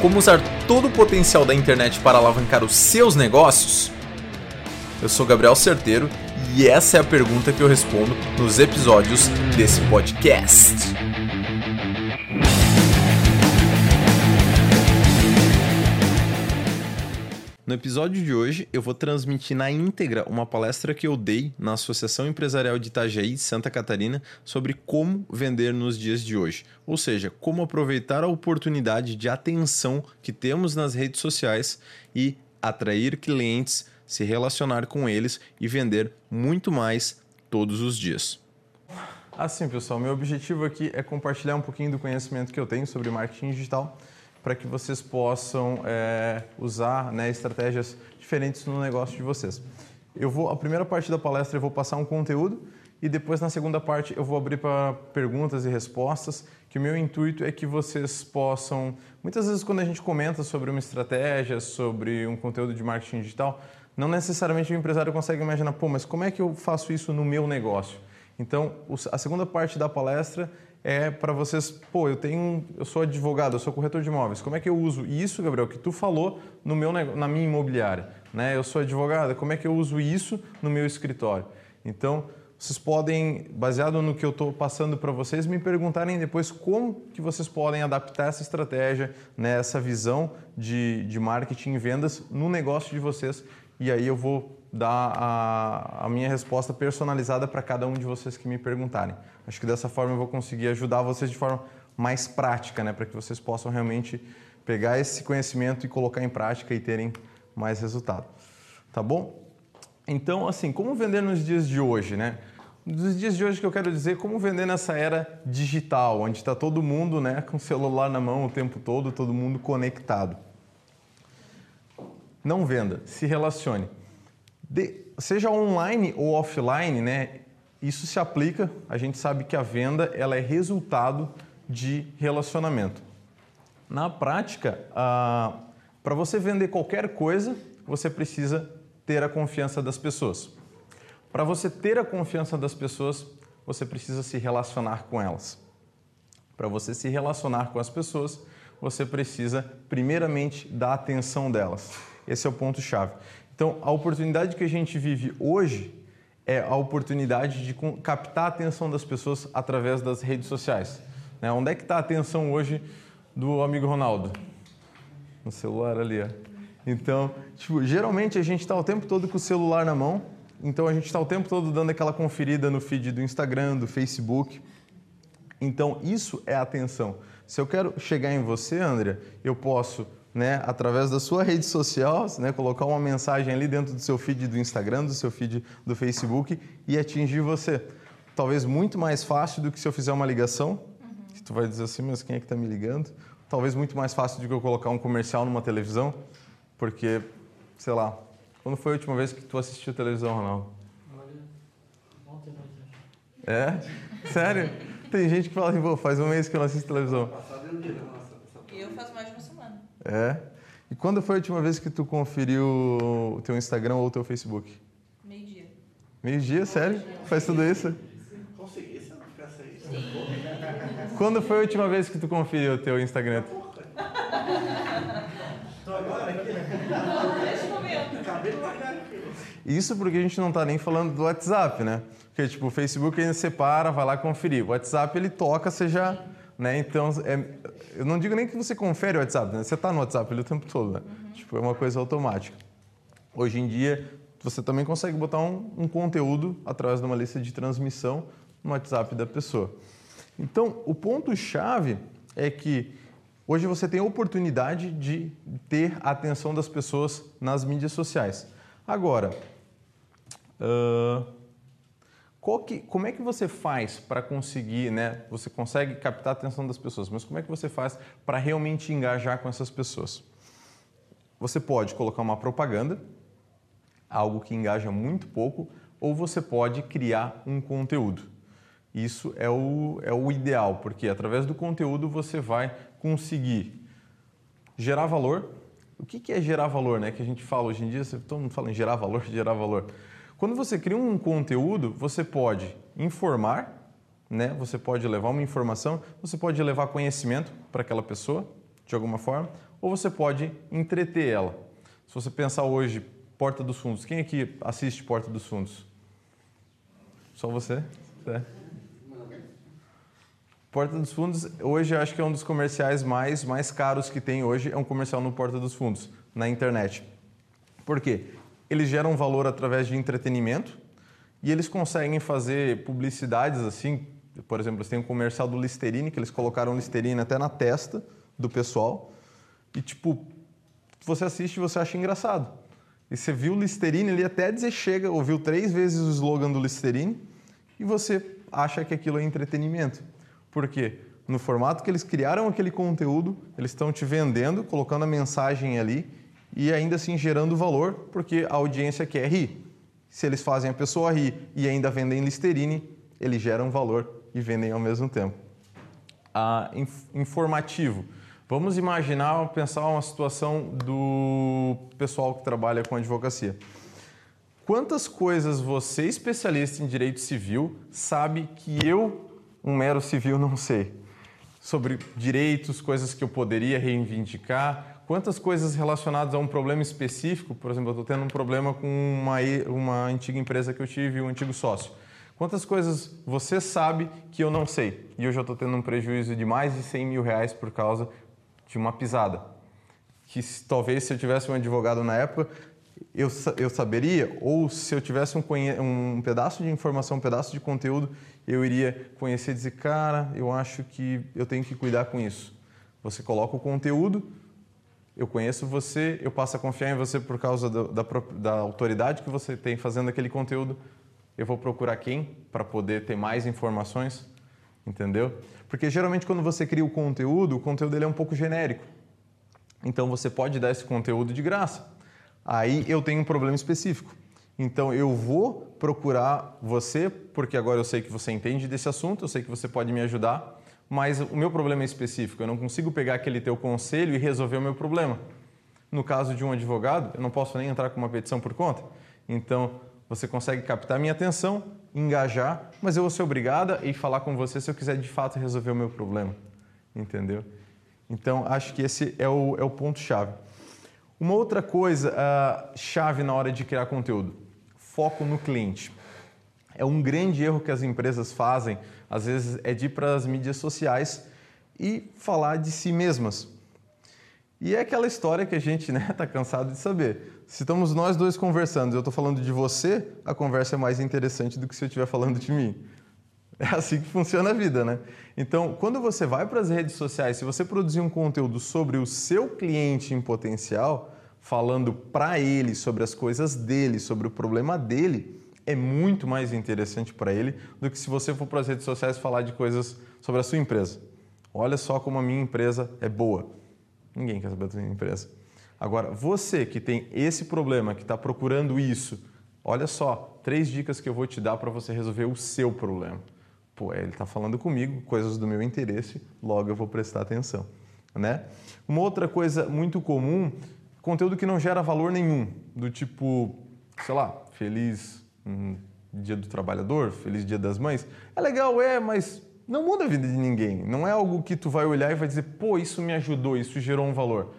como usar todo o potencial da internet para alavancar os seus negócios? Eu sou Gabriel Certeiro e essa é a pergunta que eu respondo nos episódios desse podcast. No episódio de hoje, eu vou transmitir na íntegra uma palestra que eu dei na Associação Empresarial de Itajaí, Santa Catarina, sobre como vender nos dias de hoje. Ou seja, como aproveitar a oportunidade de atenção que temos nas redes sociais e atrair clientes, se relacionar com eles e vender muito mais todos os dias. Assim, pessoal, meu objetivo aqui é compartilhar um pouquinho do conhecimento que eu tenho sobre marketing digital para que vocês possam é, usar né, estratégias diferentes no negócio de vocês. Eu vou, a primeira parte da palestra eu vou passar um conteúdo e depois na segunda parte eu vou abrir para perguntas e respostas, que o meu intuito é que vocês possam, muitas vezes quando a gente comenta sobre uma estratégia, sobre um conteúdo de marketing digital, não necessariamente o empresário consegue imaginar, pô, mas como é que eu faço isso no meu negócio? Então, a segunda parte da palestra é para vocês, pô, eu tenho, eu sou advogado, eu sou corretor de imóveis. Como é que eu uso isso, Gabriel, que tu falou no meu na minha imobiliária, né? Eu sou advogado, como é que eu uso isso no meu escritório? Então, vocês podem, baseado no que eu estou passando para vocês, me perguntarem depois como que vocês podem adaptar essa estratégia, né, essa visão de, de marketing e vendas no negócio de vocês. E aí eu vou dar a, a minha resposta personalizada para cada um de vocês que me perguntarem. Acho que dessa forma eu vou conseguir ajudar vocês de forma mais prática, né, para que vocês possam realmente pegar esse conhecimento e colocar em prática e terem mais resultado. Tá bom? Então, assim, como vender nos dias de hoje, né? Nos dias de hoje que eu quero dizer como vender nessa era digital, onde está todo mundo, né, com o celular na mão o tempo todo, todo mundo conectado. Não venda, se relacione. De, seja online ou offline, né? Isso se aplica. A gente sabe que a venda ela é resultado de relacionamento. Na prática, ah, para você vender qualquer coisa, você precisa ter a confiança das pessoas. Para você ter a confiança das pessoas, você precisa se relacionar com elas. Para você se relacionar com as pessoas, você precisa primeiramente dar atenção delas. Esse é o ponto chave. Então, a oportunidade que a gente vive hoje é a oportunidade de captar a atenção das pessoas através das redes sociais. Né? Onde é que está a atenção hoje do amigo Ronaldo? No celular ali, ó. Então, tipo, geralmente a gente está o tempo todo com o celular na mão, então a gente está o tempo todo dando aquela conferida no feed do Instagram, do Facebook. Então, isso é atenção. Se eu quero chegar em você, André, eu posso né, através da sua rede social, né, colocar uma mensagem ali dentro do seu feed do Instagram, do seu feed do Facebook e atingir você. Talvez muito mais fácil do que se eu fizer uma ligação, uhum. que tu vai dizer assim, mas quem é que está me ligando? Talvez muito mais fácil do que eu colocar um comercial numa televisão, porque, sei lá, quando foi a última vez que tu assistiu televisão, Ronaldo? Ontem, É? Sério? Tem gente que fala assim, faz um mês que eu não assisto televisão. Eu faço mais de uma semana. É? E quando foi a última vez que tu conferiu o teu Instagram ou o teu Facebook? Meio-dia. Meio-dia? Sério? Dia. Faz tudo isso? Consegui, se não ficasse aí. Quando foi a última vez que tu conferiu o teu Instagram? Estou agora aqui. Neste momento. Acabei de largar aqui. Isso porque a gente não está nem falando do WhatsApp, né? Porque, tipo, o Facebook ainda separa, vai lá conferir. O WhatsApp, ele toca, você já... Né? Então, é, eu não digo nem que você confere o WhatsApp, né? Você está no WhatsApp ali o tempo todo, né? Uhum. Tipo, é uma coisa automática. Hoje em dia, você também consegue botar um, um conteúdo através de uma lista de transmissão no WhatsApp da pessoa. Então, o ponto-chave é que hoje você tem a oportunidade de ter a atenção das pessoas nas mídias sociais. Agora, uh, que, como é que você faz para conseguir, né? Você consegue captar a atenção das pessoas, mas como é que você faz para realmente engajar com essas pessoas? Você pode colocar uma propaganda, algo que engaja muito pouco, ou você pode criar um conteúdo. Isso é o, é o ideal, porque através do conteúdo você vai conseguir gerar valor. O que, que é gerar valor, né? Que a gente fala hoje em dia, todo mundo fala em gerar valor, gerar valor. Quando você cria um conteúdo, você pode informar, né? Você pode levar uma informação, você pode levar conhecimento para aquela pessoa, de alguma forma, ou você pode entreter ela. Se você pensar hoje, Porta dos Fundos, quem aqui assiste Porta dos Fundos? Só você? É. Porta dos Fundos, hoje acho que é um dos comerciais mais, mais caros que tem hoje, é um comercial no Porta dos Fundos, na internet. Por quê? Eles geram valor através de entretenimento e eles conseguem fazer publicidades assim, por exemplo, eles têm um comercial do Listerine, que eles colocaram Listerine até na testa do pessoal, e tipo, você assiste e você acha engraçado. E você viu o Listerine ali até dizer chega, ouviu três vezes o slogan do Listerine, e você acha que aquilo é entretenimento. Por quê? No formato que eles criaram aquele conteúdo, eles estão te vendendo, colocando a mensagem ali e ainda assim gerando valor, porque a audiência quer rir. Se eles fazem a pessoa rir e ainda vendem Listerine, eles geram valor e vendem ao mesmo tempo. Ah, informativo. Vamos imaginar, pensar uma situação do pessoal que trabalha com advocacia. Quantas coisas você, especialista em direito civil, sabe que eu um mero civil não sei. Sobre direitos, coisas que eu poderia reivindicar, quantas coisas relacionadas a um problema específico, por exemplo, eu estou tendo um problema com uma, uma antiga empresa que eu tive, um antigo sócio. Quantas coisas você sabe que eu não sei? E eu estou tendo um prejuízo de mais de 100 mil reais por causa de uma pisada. Que talvez se eu tivesse um advogado na época, eu, eu saberia, ou se eu tivesse um, um pedaço de informação, um pedaço de conteúdo, eu iria conhecer e dizer, cara, eu acho que eu tenho que cuidar com isso. Você coloca o conteúdo, eu conheço você, eu passo a confiar em você por causa da, da, da autoridade que você tem fazendo aquele conteúdo. Eu vou procurar quem para poder ter mais informações, entendeu? Porque geralmente quando você cria o conteúdo, o conteúdo ele é um pouco genérico. Então você pode dar esse conteúdo de graça. Aí eu tenho um problema específico. Então eu vou procurar você, porque agora eu sei que você entende desse assunto, eu sei que você pode me ajudar, mas o meu problema é específico, eu não consigo pegar aquele teu conselho e resolver o meu problema. No caso de um advogado, eu não posso nem entrar com uma petição por conta. Então, você consegue captar minha atenção, engajar, mas eu vou ser obrigada ir falar com você se eu quiser de fato resolver o meu problema. Entendeu? Então, acho que esse é o, é o ponto-chave. Uma outra coisa uh, chave na hora de criar conteúdo foco no cliente. É um grande erro que as empresas fazem, às vezes, é de ir para as mídias sociais e falar de si mesmas. E é aquela história que a gente está né, tá cansado de saber. Se estamos nós dois conversando e eu estou falando de você, a conversa é mais interessante do que se eu estiver falando de mim. É assim que funciona a vida, né? Então, quando você vai para as redes sociais, se você produzir um conteúdo sobre o seu cliente em potencial, falando para ele sobre as coisas dele, sobre o problema dele, é muito mais interessante para ele do que se você for para as redes sociais falar de coisas sobre a sua empresa. Olha só como a minha empresa é boa. Ninguém quer saber da sua empresa. Agora, você que tem esse problema, que está procurando isso, olha só, três dicas que eu vou te dar para você resolver o seu problema. Pô, ele está falando comigo, coisas do meu interesse, logo eu vou prestar atenção. Né? Uma outra coisa muito comum conteúdo que não gera valor nenhum, do tipo, sei lá, feliz um dia do trabalhador, feliz dia das mães. É legal, é, mas não muda a vida de ninguém. Não é algo que tu vai olhar e vai dizer, pô, isso me ajudou, isso gerou um valor.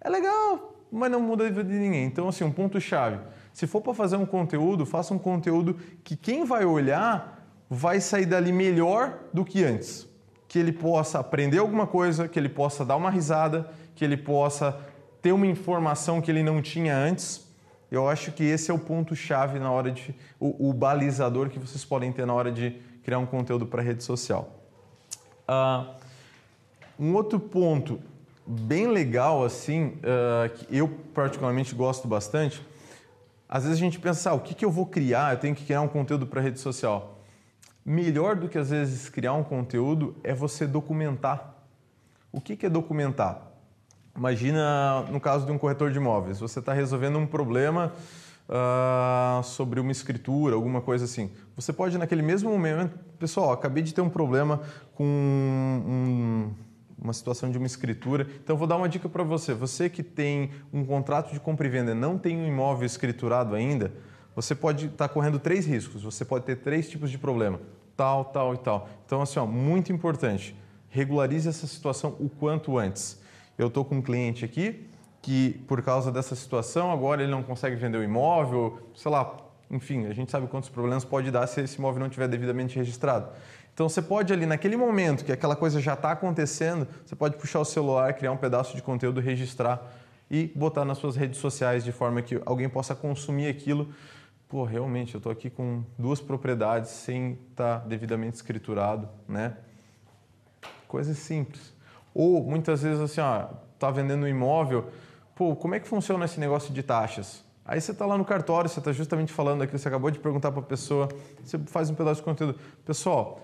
É legal, mas não muda a vida de ninguém. Então, assim, um ponto chave. Se for para fazer um conteúdo, faça um conteúdo que quem vai olhar vai sair dali melhor do que antes. Que ele possa aprender alguma coisa, que ele possa dar uma risada, que ele possa ter uma informação que ele não tinha antes. Eu acho que esse é o ponto-chave na hora de. O, o, balizador que vocês podem ter na hora de criar um conteúdo para rede social. Uh, um outro ponto bem legal, assim, uh, que eu particularmente gosto bastante, às vezes a gente pensa, ah, o que, que eu vou criar? Eu tenho que criar um conteúdo para rede social. Melhor do que às vezes criar um conteúdo é você documentar. O que, é documentar? Imagina no caso de um corretor de imóveis, você está resolvendo um problema uh, sobre uma escritura, alguma coisa assim. Você pode, naquele mesmo momento, pessoal, acabei de ter um problema com um, uma situação de uma escritura, então vou dar uma dica para você. Você que tem um contrato de compra e venda, não tem um imóvel escriturado ainda, você pode estar tá correndo três riscos. Você pode ter três tipos de problema, tal, tal e tal. Então, assim, ó, muito importante, regularize essa situação o quanto antes. eu estou com um cliente aqui que, por causa dessa situação, agora ele não consegue vender o imóvel, sei lá, enfim, a gente sabe quantos problemas pode dar se esse imóvel não estiver devidamente registrado. Então você pode ali, naquele momento que aquela coisa já está acontecendo, você pode puxar o celular, criar um pedaço de conteúdo, registrar e botar nas suas redes sociais de forma que alguém possa consumir aquilo. Pô, realmente, eu estou aqui com duas propriedades sem estar tá devidamente escriturado, né? Coisas simples. Ou muitas vezes assim, ó, tá vendendo um imóvel, pô, como é que funciona esse negócio de taxas? Aí você está lá no cartório, você está justamente falando aqui, você acabou de perguntar para a pessoa, você faz um pedaço de conteúdo. Pessoal,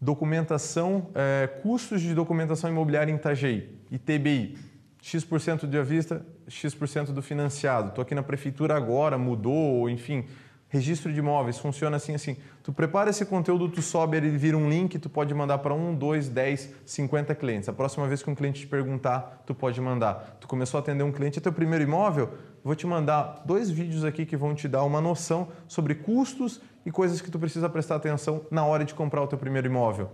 documentação, é, custos de documentação imobiliária em Itajaí, ITBI, X% de à vista, X% do financiado. Estou aqui na prefeitura agora, mudou, enfim, registro de imóveis, funciona assim, assim. Tu prepara esse conteúdo, tu sobe, ele vira um link, tu pode mandar para um, dois, dez, cinquenta clientes. A próxima vez que um cliente te perguntar, tu pode mandar. Tu começou a atender um cliente, é teu primeiro imóvel? Vou te mandar dois vídeos aqui que vão te dar uma noção sobre custos e coisas que tu precisa prestar atenção na hora de comprar o teu primeiro imóvel.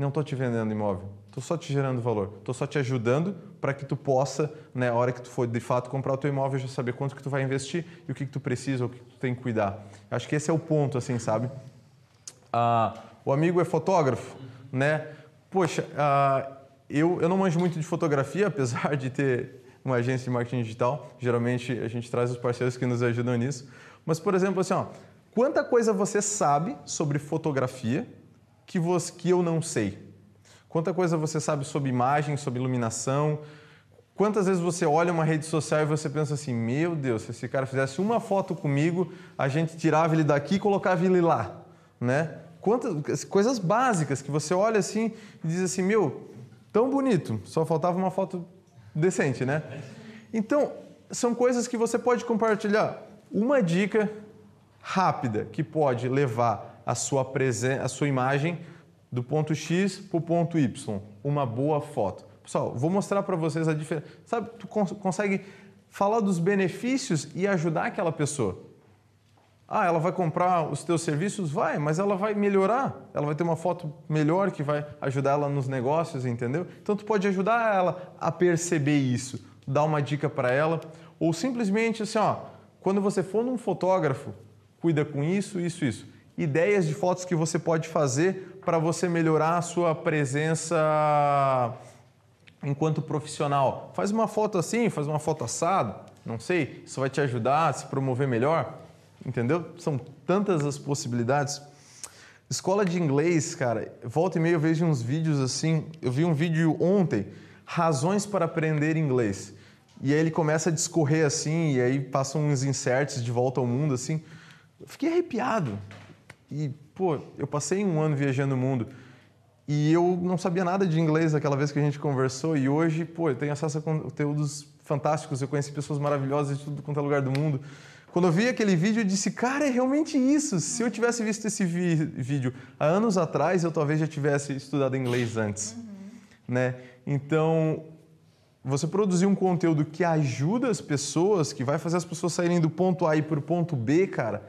Não estou te vendendo imóvel, estou só te gerando valor, estou só te ajudando para que tu possa, na né, hora que tu for de fato comprar o teu imóvel, já saber quanto que tu vai investir e o que, que tu precisa, o que tu tem que cuidar. Acho que esse é o ponto, assim, sabe? Ah, o amigo é fotógrafo, né? Poxa, ah, eu, eu não manjo muito de fotografia, apesar de ter uma agência de marketing digital. Geralmente a gente traz os parceiros que nos ajudam nisso. Mas, por exemplo, assim, ó, quanta coisa você sabe sobre fotografia que, que eu não sei? Quanta coisa você sabe sobre imagem, sobre iluminação? Quantas vezes você olha uma rede social e você pensa assim: meu Deus, se esse cara fizesse uma foto comigo, a gente tirava ele daqui e colocava ele lá, né? Quantas coisas básicas que você olha assim e diz assim: meu, tão bonito, só faltava uma foto decente, né? Então, são coisas que você pode compartilhar. Uma dica rápida que pode levar a sua, presen a sua imagem do ponto X para o ponto Y. Uma boa foto. Pessoal, vou mostrar para vocês a diferença. Sabe, tu cons consegue falar dos benefícios e ajudar aquela pessoa. Ah, ela vai comprar os teus serviços? Vai, mas ela vai melhorar. Ela vai ter uma foto melhor que vai ajudar ela nos negócios, entendeu? Então tu pode ajudar ela a perceber isso, dar uma dica para ela, ou simplesmente assim, ó, quando você for num fotógrafo, cuida com isso, isso, isso ideias de fotos que você pode fazer para você melhorar a sua presença enquanto profissional. Faz uma foto assim, faz uma foto assado, não sei, isso vai te ajudar a se promover melhor, entendeu? São tantas as possibilidades. Escola de inglês, cara, volta e meia eu vejo uns vídeos assim, eu vi um vídeo ontem, razões para aprender inglês. E aí ele começa a discorrer assim, e aí passam uns inserts de volta ao mundo assim. Eu fiquei arrepiado. E, pô, eu passei um ano viajando o mundo e eu não sabia nada de inglês aquela vez que a gente conversou e hoje, pô, eu tenho acesso a conteúdos fantásticos, eu conheci pessoas maravilhosas de tudo quanto é lugar do mundo. Quando eu vi aquele vídeo, eu disse, cara, é realmente isso. Se eu tivesse visto esse vídeo há anos atrás, eu talvez já tivesse estudado inglês antes, uhum. né? Então, você produzir um conteúdo que ajuda as pessoas, que vai fazer as pessoas saírem do ponto A para o ponto B, cara,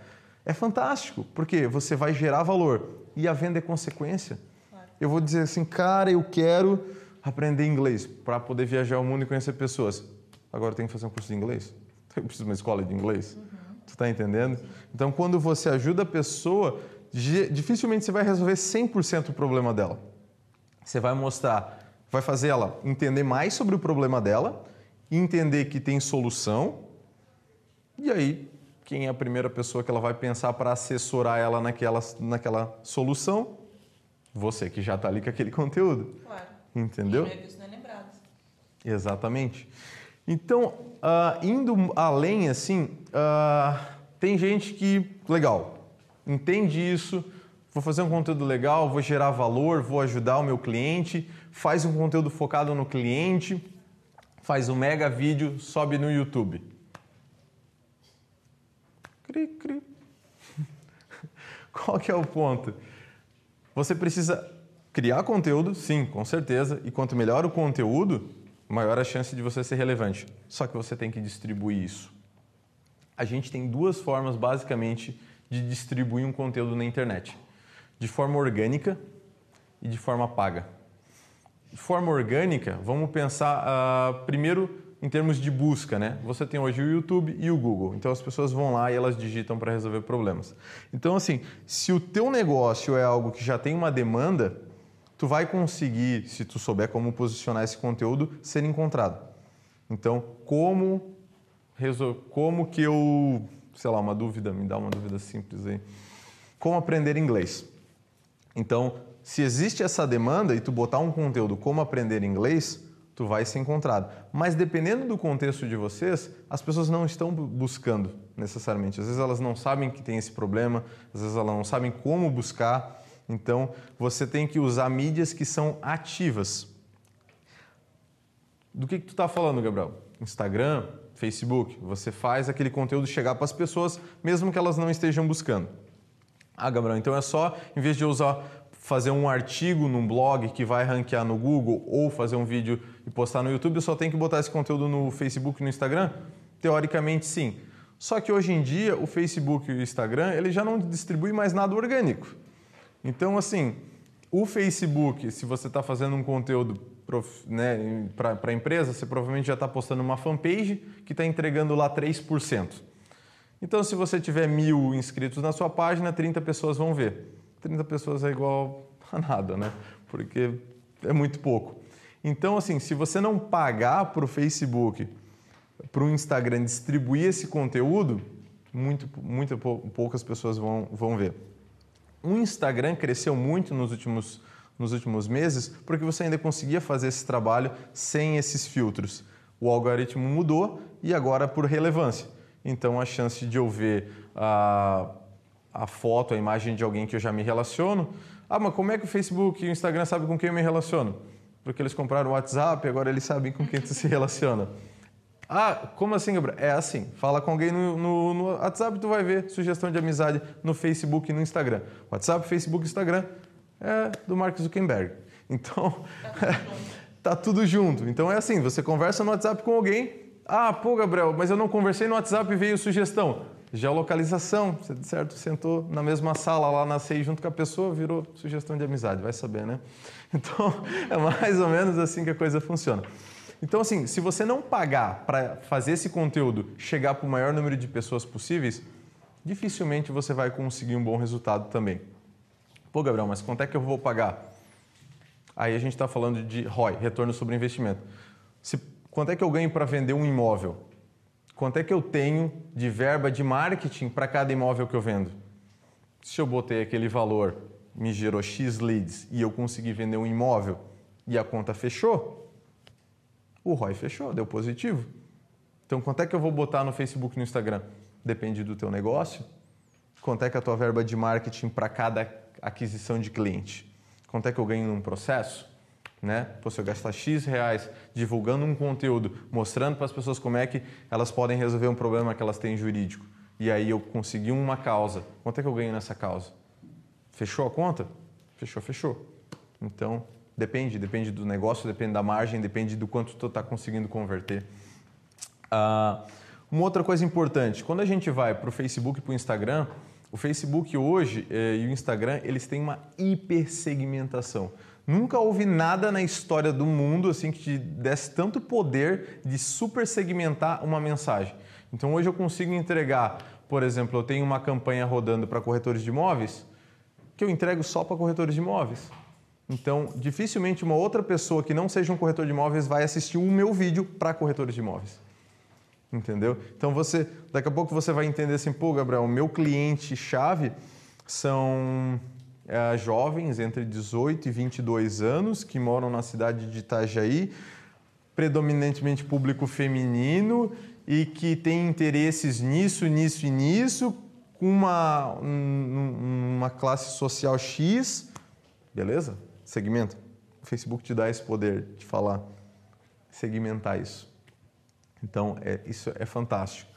é fantástico, porque você vai gerar valor e a venda é consequência. Claro. Eu vou dizer assim, cara, eu quero aprender inglês para poder viajar o mundo e conhecer pessoas. Agora eu tenho que fazer um curso de inglês? Eu preciso de uma escola de inglês? Uhum. Tu está entendendo? Então, quando você ajuda a pessoa, dificilmente você vai resolver 100% o problema dela. Você vai mostrar, vai fazer ela entender mais sobre o problema dela, entender que tem solução, e aí quem é a primeira pessoa que ela vai pensar para assessorar ela naquela, naquela solução? Você que já está ali com aquele conteúdo. Claro. Entendeu? Quem não é visto não é lembrado. Exatamente. Então, uh, indo além, assim, uh, tem gente que, legal, entende isso, vou fazer um conteúdo legal, vou gerar valor, vou ajudar o meu cliente, faz um conteúdo focado no cliente, faz um mega vídeo, sobe no YouTube. Cri, cri. Qual que é o ponto? Você precisa criar conteúdo, sim, com certeza, e quanto melhor o conteúdo, maior a chance de você ser relevante. Só que você tem que distribuir isso. A gente tem duas formas, basicamente, de distribuir um conteúdo na internet: de forma orgânica e de forma paga. de forma orgânica, vamos pensar ah, primeiro em termos de busca, né? Você tem hoje o YouTube e o Google, então as pessoas vão lá e elas digitam para resolver problemas. Então, assim, se o teu negócio é algo que já tem uma demanda, tu vai conseguir, se tu souber como posicionar esse conteúdo, ser encontrado. Então, como como que eu, sei lá, uma dúvida, me dá uma dúvida simples aí. Como aprender inglês? Então, se existe essa demanda e tu botar um conteúdo como aprender inglês, tu vai ser encontrado. Mas dependendo do contexto de vocês, as pessoas não estão buscando necessariamente. Às vezes elas não sabem que tem esse problema, às vezes elas não sabem como buscar. Então, você tem que usar mídias que são ativas. Do que, que tu está falando, Gabriel? Instagram, Facebook. Você faz aquele conteúdo chegar para as pessoas, mesmo que elas não estejam buscando. Ah, Gabriel, então é só, em vez de eu usar fazer um artigo num blog que vai ranquear no Google ou fazer um vídeo e postar no YouTube, eu só tenho que botar esse conteúdo no Facebook e no Instagram? Teoricamente, sim. Só que hoje em dia, o Facebook e o Instagram, ele já não distribui mais nada orgânico. Então, assim, o Facebook, se você está fazendo um conteúdo né, para a empresa, você provavelmente já está postando uma fanpage que está entregando lá 3%. Então, se você tiver mil inscritos na sua página, 30 pessoas vão ver. 30 pessoas é igual a nada, né? Porque é muito pouco. Então, assim, se você não pagar para o Facebook, para o Instagram distribuir esse conteúdo, muito, muito poucas pessoas vão, vão ver. O Instagram cresceu muito nos últimos, nos últimos meses porque você ainda conseguia fazer esse trabalho sem esses filtros. O algoritmo mudou e agora por relevância. Então a chance de eu ver a, a foto, a imagem de alguém que eu já me relaciono. Ah, mas como é que o Facebook e o Instagram sabem com quem eu me relaciono? Porque eles compraram o WhatsApp, agora eles sabem com quem tu se relaciona. Ah, como assim, Gabriel? É assim, fala com alguém no, no, no, WhatsApp, tu vai ver sugestão de amizade no Facebook e no Instagram. WhatsApp, Facebook, Instagram é do Mark Zuckerberg. Então, tá tudo junto. Então é assim, você conversa no WhatsApp com alguém, ah, pô, Gabriel, mas eu não conversei no WhatsApp e veio sugestão. Geolocalização, você certo, sentou na mesma sala lá na CEI junto com a pessoa, virou sugestão de amizade, vai saber, né? Então, é mais ou menos assim que a coisa funciona. Então, assim, se você não pagar para fazer esse conteúdo chegar para o maior número de pessoas possíveis, dificilmente você vai conseguir um bom resultado também. Pô, Gabriel, mas quanto é que eu vou pagar? Aí a gente está falando de ROI, retorno sobre investimento. Se, quanto é que eu ganho para vender um imóvel? Quanto é que eu tenho de verba de marketing para cada imóvel que eu vendo? Se eu botei aquele valor, me gerou X leads e eu consegui vender um imóvel e a conta fechou, o ROI fechou, deu positivo. Então, quanto é que eu vou botar no Facebook e no Instagram? Depende do teu negócio. Quanto é que a tua verba de marketing para cada aquisição de cliente? Quanto é que eu ganho num processo? Né? Pô, se eu gastar X reais divulgando um conteúdo, mostrando para as pessoas como é que elas podem resolver um problema que elas têm jurídico, e aí eu consegui uma causa, quanto é que eu ganho nessa causa? Fechou a conta? Fechou, fechou. Então, Depende, depende do negócio, depende da margem, depende do quanto tu está conseguindo converter. Uh, uma outra coisa importante, quando a gente vai para o Facebook e para o Instagram, o Facebook hoje eh, e o Instagram eles têm uma hipersegmentação. Nunca houve nada na história do mundo assim que te desse tanto poder de super segmentar uma mensagem. Então hoje eu consigo entregar, por exemplo, eu tenho uma campanha rodando para corretores de imóveis que eu entrego só para corretores de imóveis. Então, dificilmente uma outra pessoa que não seja um corretor de imóveis vai assistir o meu vídeo para corretores de imóveis. Entendeu? Então você, daqui a pouco você vai entender assim, pô, Gabriel, o meu cliente chave são é, jovens entre 18 e 22 anos que moram na cidade de Itajaí, predominantemente público feminino e que tem interesses nisso, nisso e nisso, com uma, uma classe social X, beleza? segmento. O Facebook te dá esse poder de falar, segmentar isso. Então, é, isso é fantástico.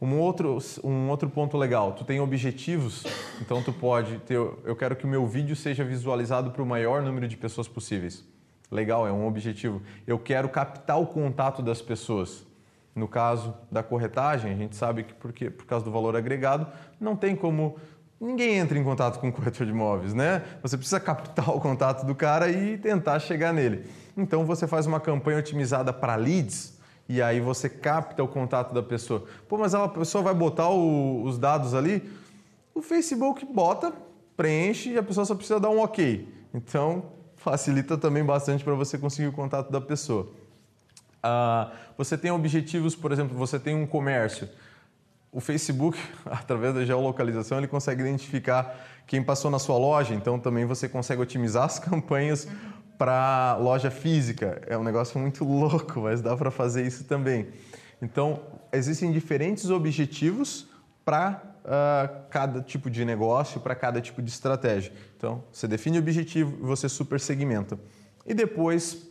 Um outro, um outro ponto legal, tu tem objetivos, então tu pode ter, eu quero que o meu vídeo seja visualizado para o maior número de pessoas possíveis. Legal, é um objetivo. Eu quero captar o contato das pessoas. No caso da corretagem, a gente sabe que porque, por causa do valor agregado, não tem como ninguém entra em contato com o corretor de imóveis, né? Você precisa captar o contato do cara e tentar chegar nele. Então você faz uma campanha otimizada para leads e aí você capta o contato da pessoa. Pô, mas a pessoa vai botar o- os dados ali? O Facebook bota, preenche e a pessoa só precisa dar um ok. Então facilita também bastante para você conseguir o contato da pessoa. Ah, você tem objetivos, por exemplo, você tem um comércio. O Facebook, através da geolocalização, ele consegue identificar quem passou na sua loja, então também você consegue otimizar as campanhas para loja física. É um negócio muito louco, mas dá para fazer isso também. Então, existem diferentes objetivos para cada tipo de negócio, para cada tipo de estratégia. Então, você define o objetivo e você super segmenta. E depois,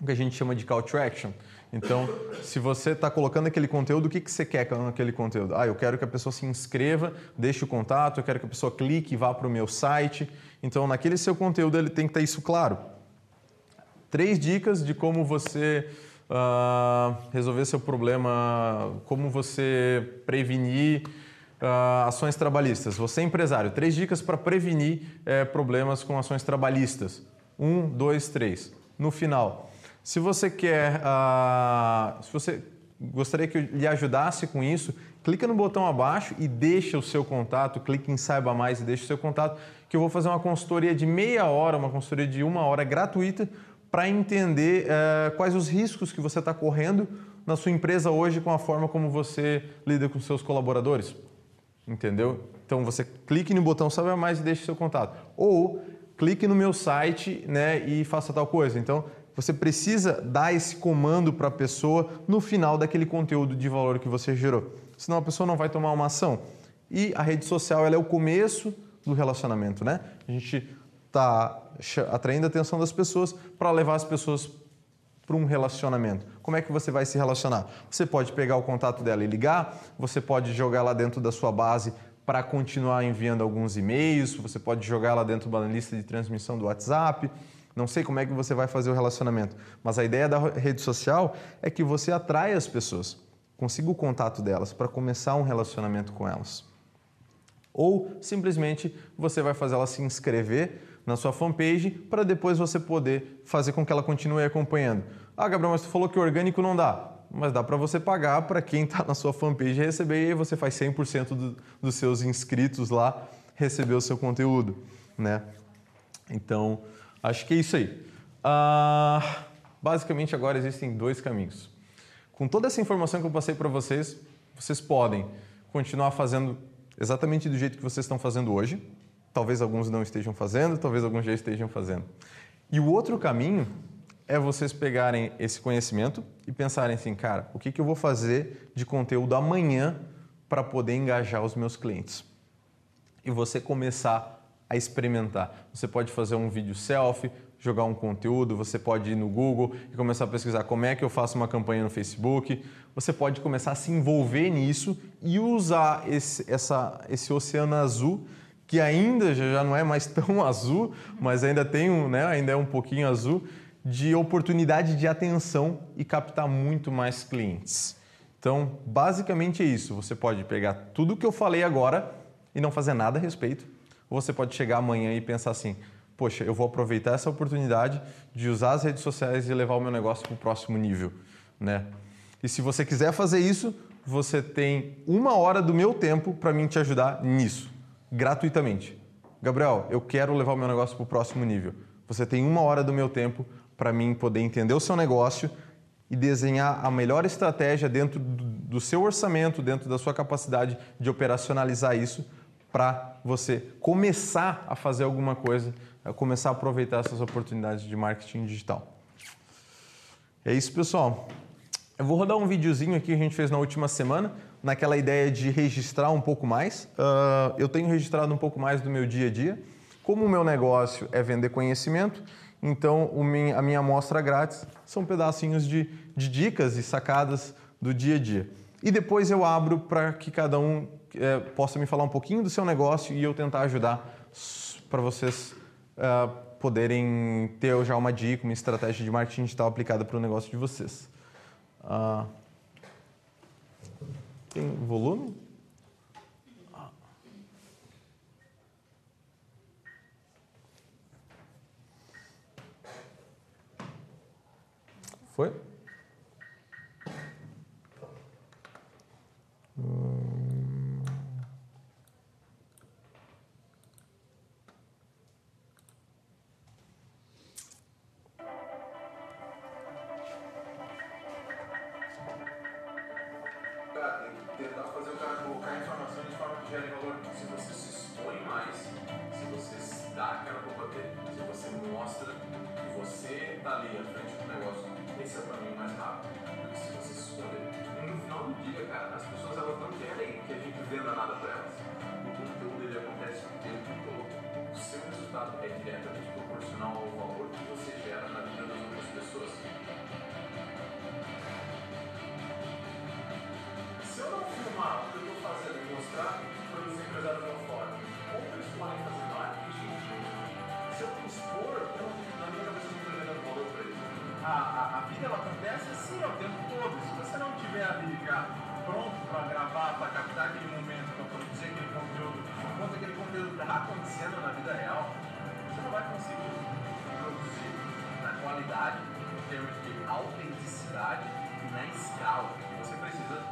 o que a gente chama de call to action. Então, se você está colocando aquele conteúdo, o que, que você quer com aquele conteúdo? Ah, eu quero que a pessoa se inscreva, deixe o contato, eu quero que a pessoa clique e vá para o meu site. Então, naquele seu conteúdo, ele tem que estar isso claro. Três dicas de como você ah, resolver seu problema, como você prevenir ah, ações trabalhistas. Você é empresário, três dicas para prevenir eh, problemas com ações trabalhistas. Um, dois, três. No final, se você quer, ah, se você gostaria que eu lhe ajudasse com isso, clica no botão abaixo e deixa o seu contato, clique em saiba mais e deixa o seu contato, que eu vou fazer uma consultoria de meia hora, uma consultoria de uma hora gratuita para entender eh, quais os riscos que você está correndo na sua empresa hoje com a forma como você lida com seus colaboradores. Entendeu? Então você clique no botão Saiba Mais e deixe seu contato. Ou clique no meu site né, e faça tal coisa. Então você precisa dar esse comando para a pessoa no final daquele conteúdo de valor que você gerou. Senão a pessoa não vai tomar uma ação. E a rede social ela é o começo do relacionamento, né? A gente está atraindo a atenção das pessoas para levar as pessoas para um relacionamento. Como é que você vai se relacionar? Você pode pegar o contato dela e ligar, você pode jogar lá dentro da sua base para continuar enviando alguns e-mails, você pode jogar lá dentro de uma lista de transmissão do WhatsApp. Não sei como é que você vai fazer o relacionamento, mas a ideia da rede social é que você atrai as pessoas, consiga o contato delas para começar um relacionamento com elas. Ou simplesmente você vai fazer ela se inscrever na sua fanpage para depois você poder fazer com que ela continue acompanhando. Ah, Gabriel, mas tu falou que orgânico não dá. Mas dá para você pagar para quem está na sua fanpage receber e aí você faz 100% do, dos seus inscritos lá receber o seu conteúdo, né? Então, acho que é isso aí. Ah, basicamente, agora existem dois caminhos. Com toda essa informação que eu passei para vocês, vocês podem continuar fazendo exatamente do jeito que vocês estão fazendo hoje. Talvez alguns não estejam fazendo, talvez alguns já estejam fazendo. E o outro caminho é vocês pegarem esse conhecimento e pensarem assim, cara, o que, que eu vou fazer de conteúdo amanhã para poder engajar os meus clientes? E você começar a experimentar. Você pode fazer um vídeo selfie, jogar um conteúdo, você pode ir no Google e começar a pesquisar como é que eu faço uma campanha no Facebook. Você pode começar a se envolver nisso e usar esse, essa, esse oceano azul que ainda já não é mais tão azul, mas ainda tem um, né, ainda é um pouquinho azul, de oportunidade de atenção e captar muito mais clientes. Então, basicamente é isso. Você pode pegar tudo que eu falei agora e não fazer nada a respeito. Ou você pode chegar amanhã e pensar assim: poxa, eu vou aproveitar essa oportunidade de usar as redes sociais e levar o meu negócio para o próximo nível, né? E se você quiser fazer isso, você tem uma hora do meu tempo para mim te ajudar nisso, gratuitamente. Gabriel, eu quero levar o meu negócio para o próximo nível. Você tem uma hora do meu tempo para mim poder entender o seu negócio e desenhar a melhor estratégia dentro do seu orçamento, dentro da sua capacidade de operacionalizar isso para você começar a fazer alguma coisa, a começar a aproveitar essas oportunidades de marketing digital. É isso, pessoal. Eu vou rodar um videozinho aqui que a gente fez na última semana, naquela ideia de registrar um pouco mais. Uh, eu tenho registrado um pouco mais do meu dia a dia. Como o meu negócio é vender conhecimento, então a minha amostra grátis são pedacinhos de, de dicas e sacadas do dia a dia. E depois eu abro para que cada um é, possa me falar um pouquinho do seu negócio e eu tentar ajudar para vocês uh, poderem ter já uma dica, uma estratégia de marketing digital aplicada para o negócio de vocês. Ah, tem volume? Ah. Foi? Hum. É o caminho mais rápido. Porque se você se esconder. No final do dia, cara, as pessoas elas não querem que a gente venda nada pra elas. O conteúdo ele acontece o tempo todo. O seu resultado é diretamente proporcional ao valor vida ela acontece assim o tempo todo. Se você não tiver ali já pronto para gravar, para captar aquele momento, para produzir aquele conteúdo, enquanto aquele conteúdo está acontecendo na vida real, você não vai conseguir produzir na qualidade, em termos de autenticidade e na escala. Você precisa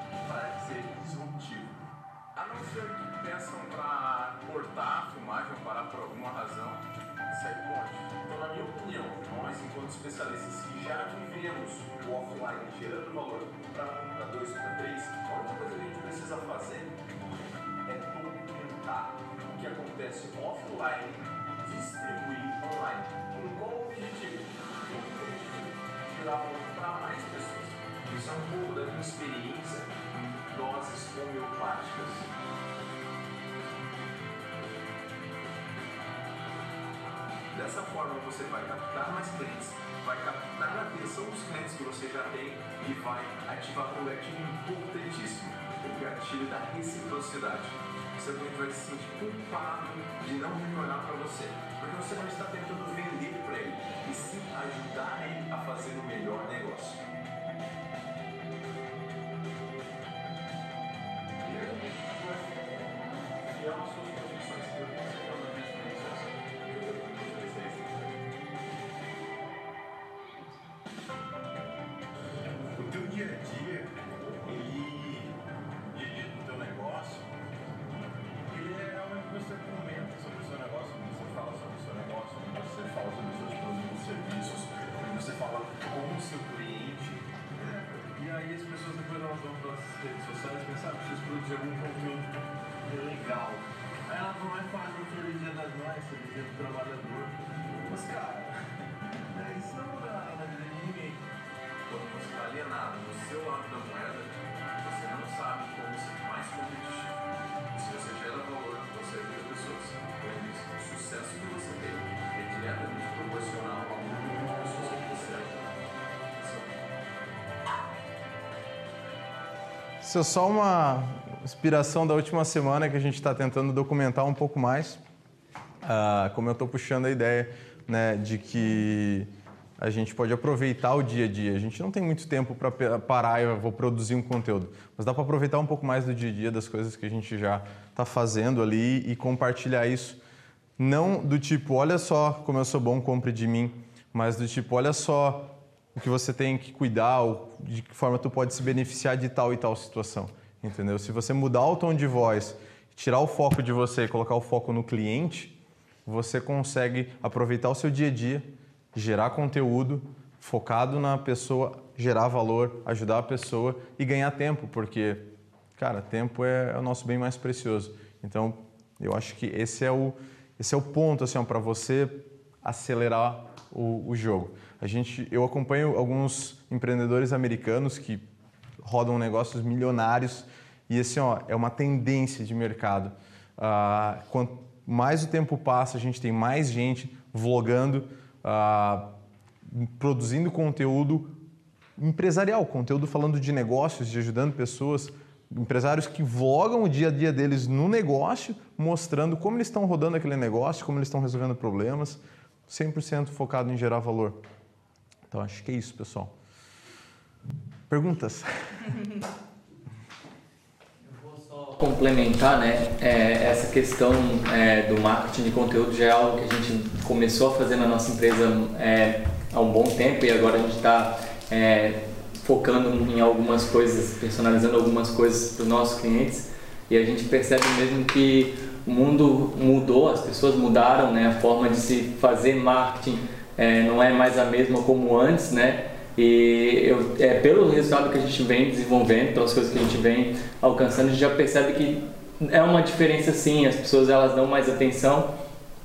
nós, enquanto especialistas que já vivemos o offline gerando valor para um, para dois, para três, a única coisa que a gente precisa fazer é documentar o que acontece offline, distribuir online. Com qual objetivo? Com o objetivo de gerar valor para mais pessoas. Isso é um pouco da minha experiência em doses homeopáticas. Dessa forma você vai captar mais clientes, vai captar a atenção dos clientes que você já tem e vai ativar um gatilho importantíssimo, o gatilho da reciprocidade. Seu cliente vai se sentir culpado de não retornar para você, porque você não está tentando vender para ele, e sim ajudar ele a fazer o melhor negócio. O teu dia Isso é só uma inspiração da última semana que a gente está tentando documentar um pouco mais. Ah, como eu estou puxando a ideia né, de que a gente pode aproveitar o dia a dia. A gente não tem muito tempo para parar e vou produzir um conteúdo, mas dá para aproveitar um pouco mais do dia a dia, das coisas que a gente já está fazendo ali e compartilhar isso. Não do tipo, olha só como eu sou bom, compre de mim, mas do tipo, olha só o que você tem que cuidar, ou de que forma tu pode se beneficiar de tal e tal situação, entendeu? Se você mudar o tom de voz, tirar o foco de você e colocar o foco no cliente, você consegue aproveitar o seu dia a dia, gerar conteúdo focado na pessoa, gerar valor, ajudar a pessoa e ganhar tempo, porque, cara, tempo é, é o nosso bem mais precioso. Então, eu acho que esse é o, esse é o ponto assim, para você acelerar o, o jogo. A gente, eu acompanho alguns empreendedores americanos que rodam negócios milionários e assim, ó, é uma tendência de mercado. Ah, quanto mais o tempo passa, a gente tem mais gente vlogando, ah, produzindo conteúdo empresarial, conteúdo falando de negócios, de ajudando pessoas, empresários que vlogam o dia a dia deles no negócio, mostrando como eles estão rodando aquele negócio, como eles estão resolvendo problemas, 100% focado em gerar valor. Então acho que é isso, pessoal. Perguntas? complementar, né, é, essa questão é, do marketing de conteúdo já é algo que a gente começou a fazer na nossa empresa é, há um bom tempo e agora a gente está é, focando em algumas coisas, personalizando algumas coisas para os nossos clientes e a gente percebe mesmo que o mundo mudou, as pessoas mudaram, né? A forma de se fazer marketing é, não é mais a mesma como antes, né? E eu, é, pelo resultado que a gente vem desenvolvendo, pelas coisas que a gente vem alcançando, a gente já percebe que é uma diferença sim, as pessoas elas dão mais atenção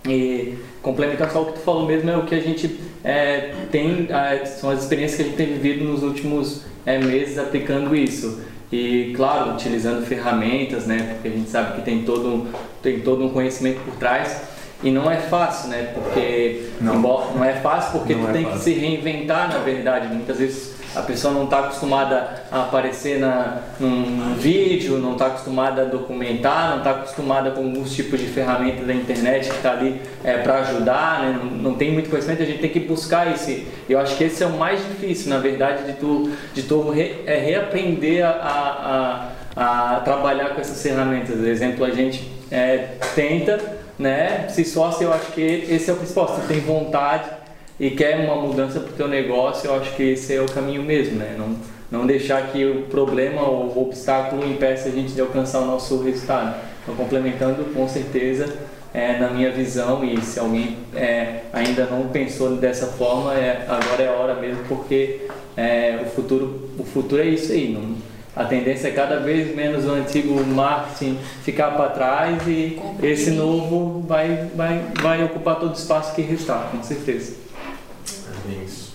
e complementando só o que tu falou mesmo é o que a gente é, tem, é, são as experiências que a gente tem vivido nos últimos é, meses aplicando isso. E claro, utilizando ferramentas, né? Porque a gente sabe que tem todo tem todo um conhecimento por trás. E não é fácil, né? Porque Não. embora- não é fácil porque Não tu é tem que fácil. se reinventar, na verdade. Muitas vezes a pessoa não está acostumada a aparecer na, num vídeo, não está acostumada a documentar, não está acostumada com alguns tipos de ferramentas da internet que está ali para ajudar, né? não, não tem muito conhecimento, a gente tem que buscar esse. Eu acho que esse é o mais difícil, na verdade, de tu, de tu re- é, reaprender a, a, a trabalhar com essas ferramentas. Por exemplo, a gente é, tenta, né? Se sócio, eu acho que esse é o principal. Se tem vontade e quer uma mudança para o teu negócio, eu acho que esse é o caminho mesmo, né? Não, não deixar que o problema ou o obstáculo impeça a gente de alcançar o nosso resultado. Então, complementando, com certeza, é, na minha visão, e se alguém é, ainda não pensou dessa forma, é, agora é a hora mesmo, porque é, o, futuro, o futuro é isso aí. Não, a tendência é cada vez menos o antigo marketing ficar para trás e esse novo vai, vai, vai ocupar todo o espaço que restar, com certeza. É isso.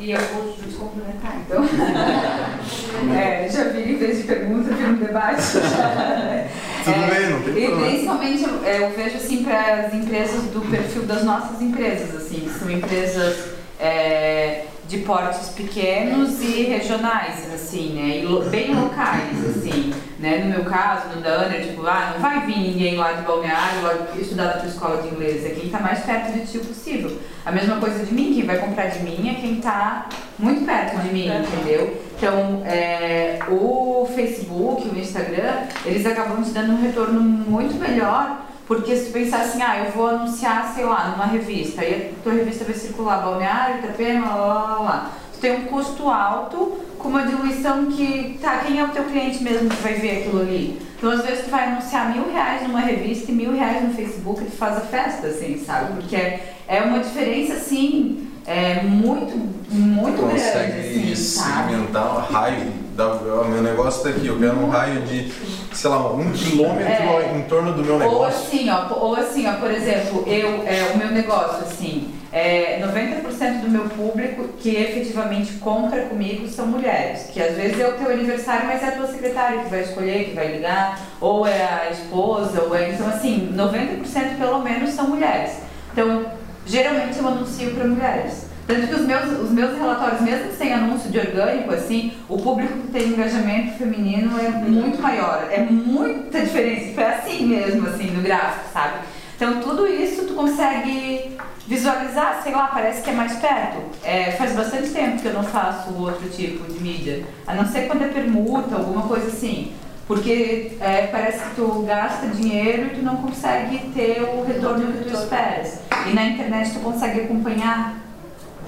E eu vou te complementar, então. é, já vi, em vez de pergunta, vi um debate. Tudo É, bem, não tem E problema. principalmente eu, é, eu vejo assim para as empresas do perfil das nossas empresas, assim, são empresas é, de portes pequenos e regionais, assim, né? E bem locais, assim, né? No meu caso, no Danner, tipo, ah, não vai vir ninguém lá de Balneário lá estudar na tua escola de inglês, é quem está mais perto de ti possível. A mesma coisa de mim, quem vai comprar de mim é quem está muito perto de mim, entendeu? Então, é, o Facebook, o Instagram, eles acabam te dando um retorno muito melhor, porque se tu pensar assim, ah, eu vou anunciar, sei lá, numa revista, aí a tua revista vai circular Balneário, Itapema, lá, lá, lá, lá. Tu tem um custo alto com uma diluição que, tá, quem é o teu cliente mesmo que vai ver aquilo ali? Então, às vezes, tu vai anunciar mil reais numa revista e mil reais no Facebook e tu faz a festa, assim, sabe? Porque é, é uma diferença, assim, é muito, muito grande, consegue assim, sabe? segmentar o raio. Meu negócio tá aqui, eu quero um raio de, sei lá, um quilômetro É. em torno do meu Ou negócio. assim, ó, ou assim, ó, por exemplo, eu, é, o meu negócio, assim, é, 90% do meu público que efetivamente compra comigo são mulheres. Que às vezes é o teu aniversário, mas é a tua secretária que vai escolher, que vai ligar, ou é a esposa, ou é. Então, assim, 90% pelo menos são mulheres. Então, geralmente eu anuncio para mulheres. Tanto que os meus, os meus relatórios, mesmo sem anúncio de orgânico, assim, o público que tem engajamento feminino é muito maior. É muita diferença. Foi assim mesmo, assim, no gráfico, sabe? Então tudo isso tu consegue visualizar, sei lá, parece que é mais perto. É, faz bastante tempo que eu não faço outro tipo de mídia. A não ser quando é permuta, alguma coisa assim. Porque é, parece que tu gasta dinheiro e tu não consegue ter o retorno que tu esperas. E na internet tu consegue acompanhar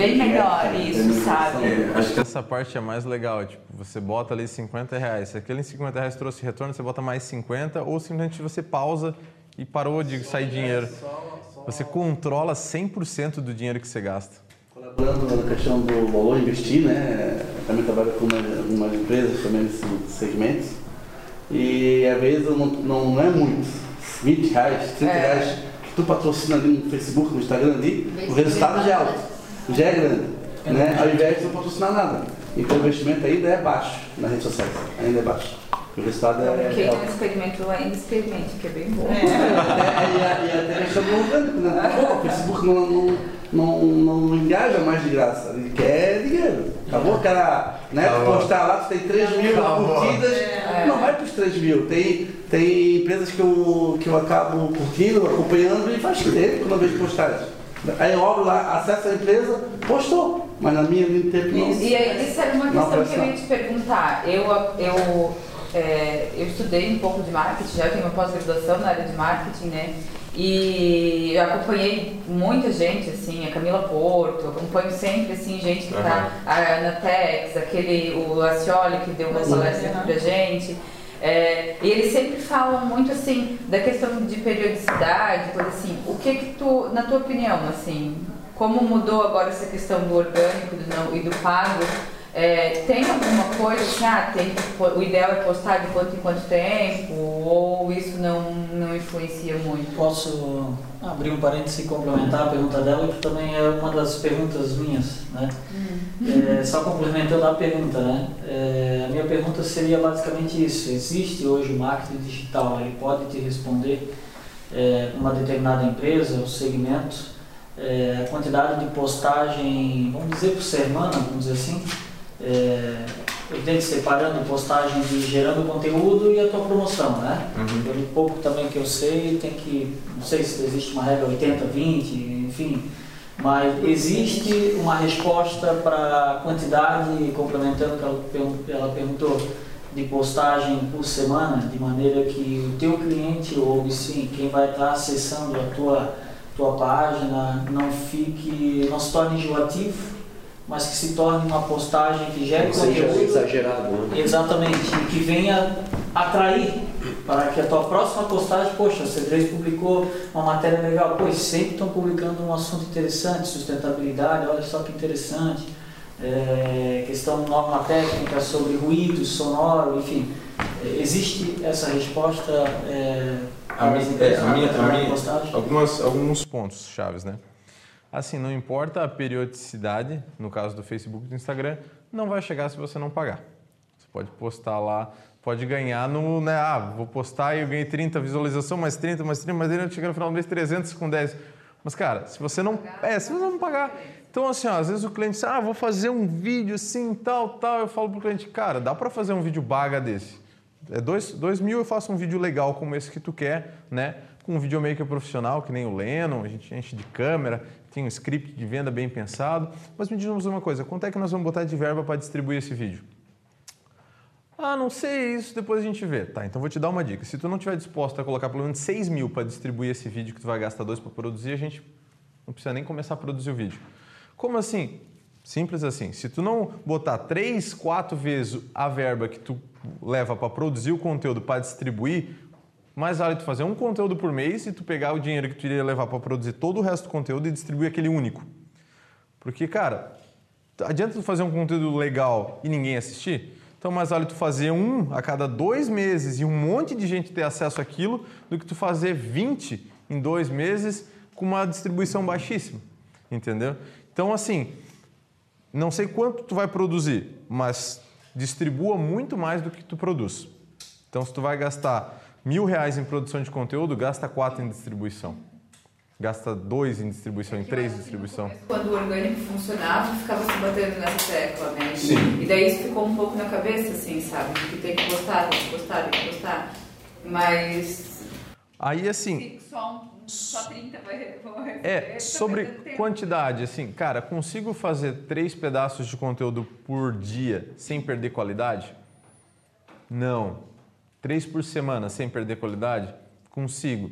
bem melhor isso, sabe? É, acho que essa parte é mais legal. Tipo, você bota ali 50 reais. Se aquele 50 reais trouxe retorno, você bota mais 50, ou simplesmente você pausa e parou de sair dinheiro. Você controla 100% do dinheiro que você gasta. Colaborando na questão do valor investir, né? Também trabalho com uma- algumas empresas também nesse segmento. E às vezes não, não, não é muito. 20 reais, 30 É. reais que tu patrocina ali no Facebook, no Instagram ali, o resultado já é alto, já é grande. Né? Ao invés de não patrocinar nada. Então o investimento ainda é baixo nas redes sociais. Ainda é baixo. O resultado é, Então, quem é não experimentou ainda experimente, que é bem bom. É, e, a- até a questão do orgânico, né? Pô, o Facebook não, não, não, não engaja mais de graça, ele quer dinheiro. Acabou, o cara, né? tu Acabou. postar lá, tu tem 3 mil Acabou. curtidas, É. não vai pros 3 mil. Tem, tem empresas que eu, que eu acabo curtindo, acompanhando e faz tempo que eu não vejo postagens. Aí eu abro lá, acesso a empresa, postou, mas na minha linha de tempo não. E aí, isso era uma questão que eu ia te perguntar. Eu, eu é, eu estudei um pouco de marketing, já tenho uma pós-graduação na área de marketing, né? E eu acompanhei muita gente, assim, a Camila Porto, acompanho sempre, assim, gente que tá, a Ana Tex, aquele, o Acioli que deu uma palestra aqui pra gente. É, e eles sempre falam muito, assim, da questão de periodicidade, coisa assim. O que que tu, na tua opinião, assim, como mudou agora essa questão do orgânico do não, e do pago? É, tem alguma coisa assim, ah, tem que, o ideal é postar de quanto em quanto tempo, ou isso não, não influencia muito? Posso abrir um parênteses e complementar a pergunta dela, que também é uma das perguntas minhas, né? É, só complementando a pergunta, né? É, a minha pergunta seria basicamente isso. Existe hoje o marketing digital, ele pode te responder é, uma determinada empresa, o segmento, é, a quantidade de postagem, vamos dizer por semana, vamos dizer assim, é, evidente separando postagem de gerando conteúdo e a tua promoção, né? Pelo pouco também que eu sei, tem que, não sei se existe uma regra 80, 20, enfim, mas existe uma resposta para a quantidade, complementando o que ela, pergun- ela perguntou, de postagem por semana, de maneira que o teu cliente ou sim, quem vai estar acessando a tua, tua página não fique, não se torne enjoativo, mas que se torne uma postagem que gere Não seja conteúdo exagerado, né? Exatamente, e que venha atrair para que a tua próxima postagem, poxa, a C3 publicou uma matéria legal, eles sempre estão publicando um assunto interessante, sustentabilidade, olha só que interessante, é, questão norma técnica sobre ruído sonoro, enfim, existe essa resposta é, A é, a minha- a minha- postagem? Algumas, alguns pontos chaves, né? Assim, não importa a periodicidade, no caso do Facebook e do Instagram, não vai chegar se você não pagar. Você pode postar lá, pode ganhar no, né, ah, vou postar e eu ganhei 30 visualização, mais 30, mais 30, mais 30, chega no final do mês 300 com 10. Mas, cara, se você não, é, se você não pagar, então assim, ó, às vezes o cliente diz, ah, vou fazer um vídeo assim, tal, tal, eu falo pro cliente, cara, dá para fazer um vídeo baga desse. É dois, dois mil eu faço um vídeo legal como esse que tu quer, né? Com um videomaker profissional, que nem o Lennon, a gente enche de câmera, tem um script de venda bem pensado. Mas me diz uma coisa, quanto é que nós vamos botar de verba para distribuir esse vídeo? Ah, não sei isso, depois a gente vê. Tá, então vou te dar uma dica. Se tu não estiver disposto a colocar pelo menos 6 mil para distribuir esse vídeo que tu vai gastar dois para produzir, a gente não precisa nem começar a produzir o vídeo. Como assim? Simples assim. Se tu não botar três, quatro vezes a verba que tu leva para produzir o conteúdo para distribuir, mais vale tu fazer um conteúdo por mês e tu pegar o dinheiro que tu iria levar para produzir todo o resto do conteúdo e distribuir aquele único. Porque, cara, adianta tu fazer um conteúdo legal e ninguém assistir? Então, mais vale tu fazer um a cada dois meses e um monte de gente ter acesso àquilo do que tu fazer 20 em dois meses com uma distribuição baixíssima. Entendeu? Então, assim, não sei quanto tu vai produzir, mas distribua muito mais do que tu produz. Então, se tu vai gastar mil reais em produção de conteúdo, gasta quatro em distribuição. Gasta dois em distribuição, em três em distribuição. Quando o orgânico funcionava, ficava se batendo nessa tecla, né? Sim. E daí isso ficou um pouco na cabeça, assim, sabe? Que tem que postar, tem que postar, tem que postar. Mas Aí, assim, só, um, só 30 vai. É, tá sobre quantidade, assim, cara, consigo fazer três pedaços de conteúdo por dia sem perder qualidade? Não. Três por semana sem perder qualidade? Consigo.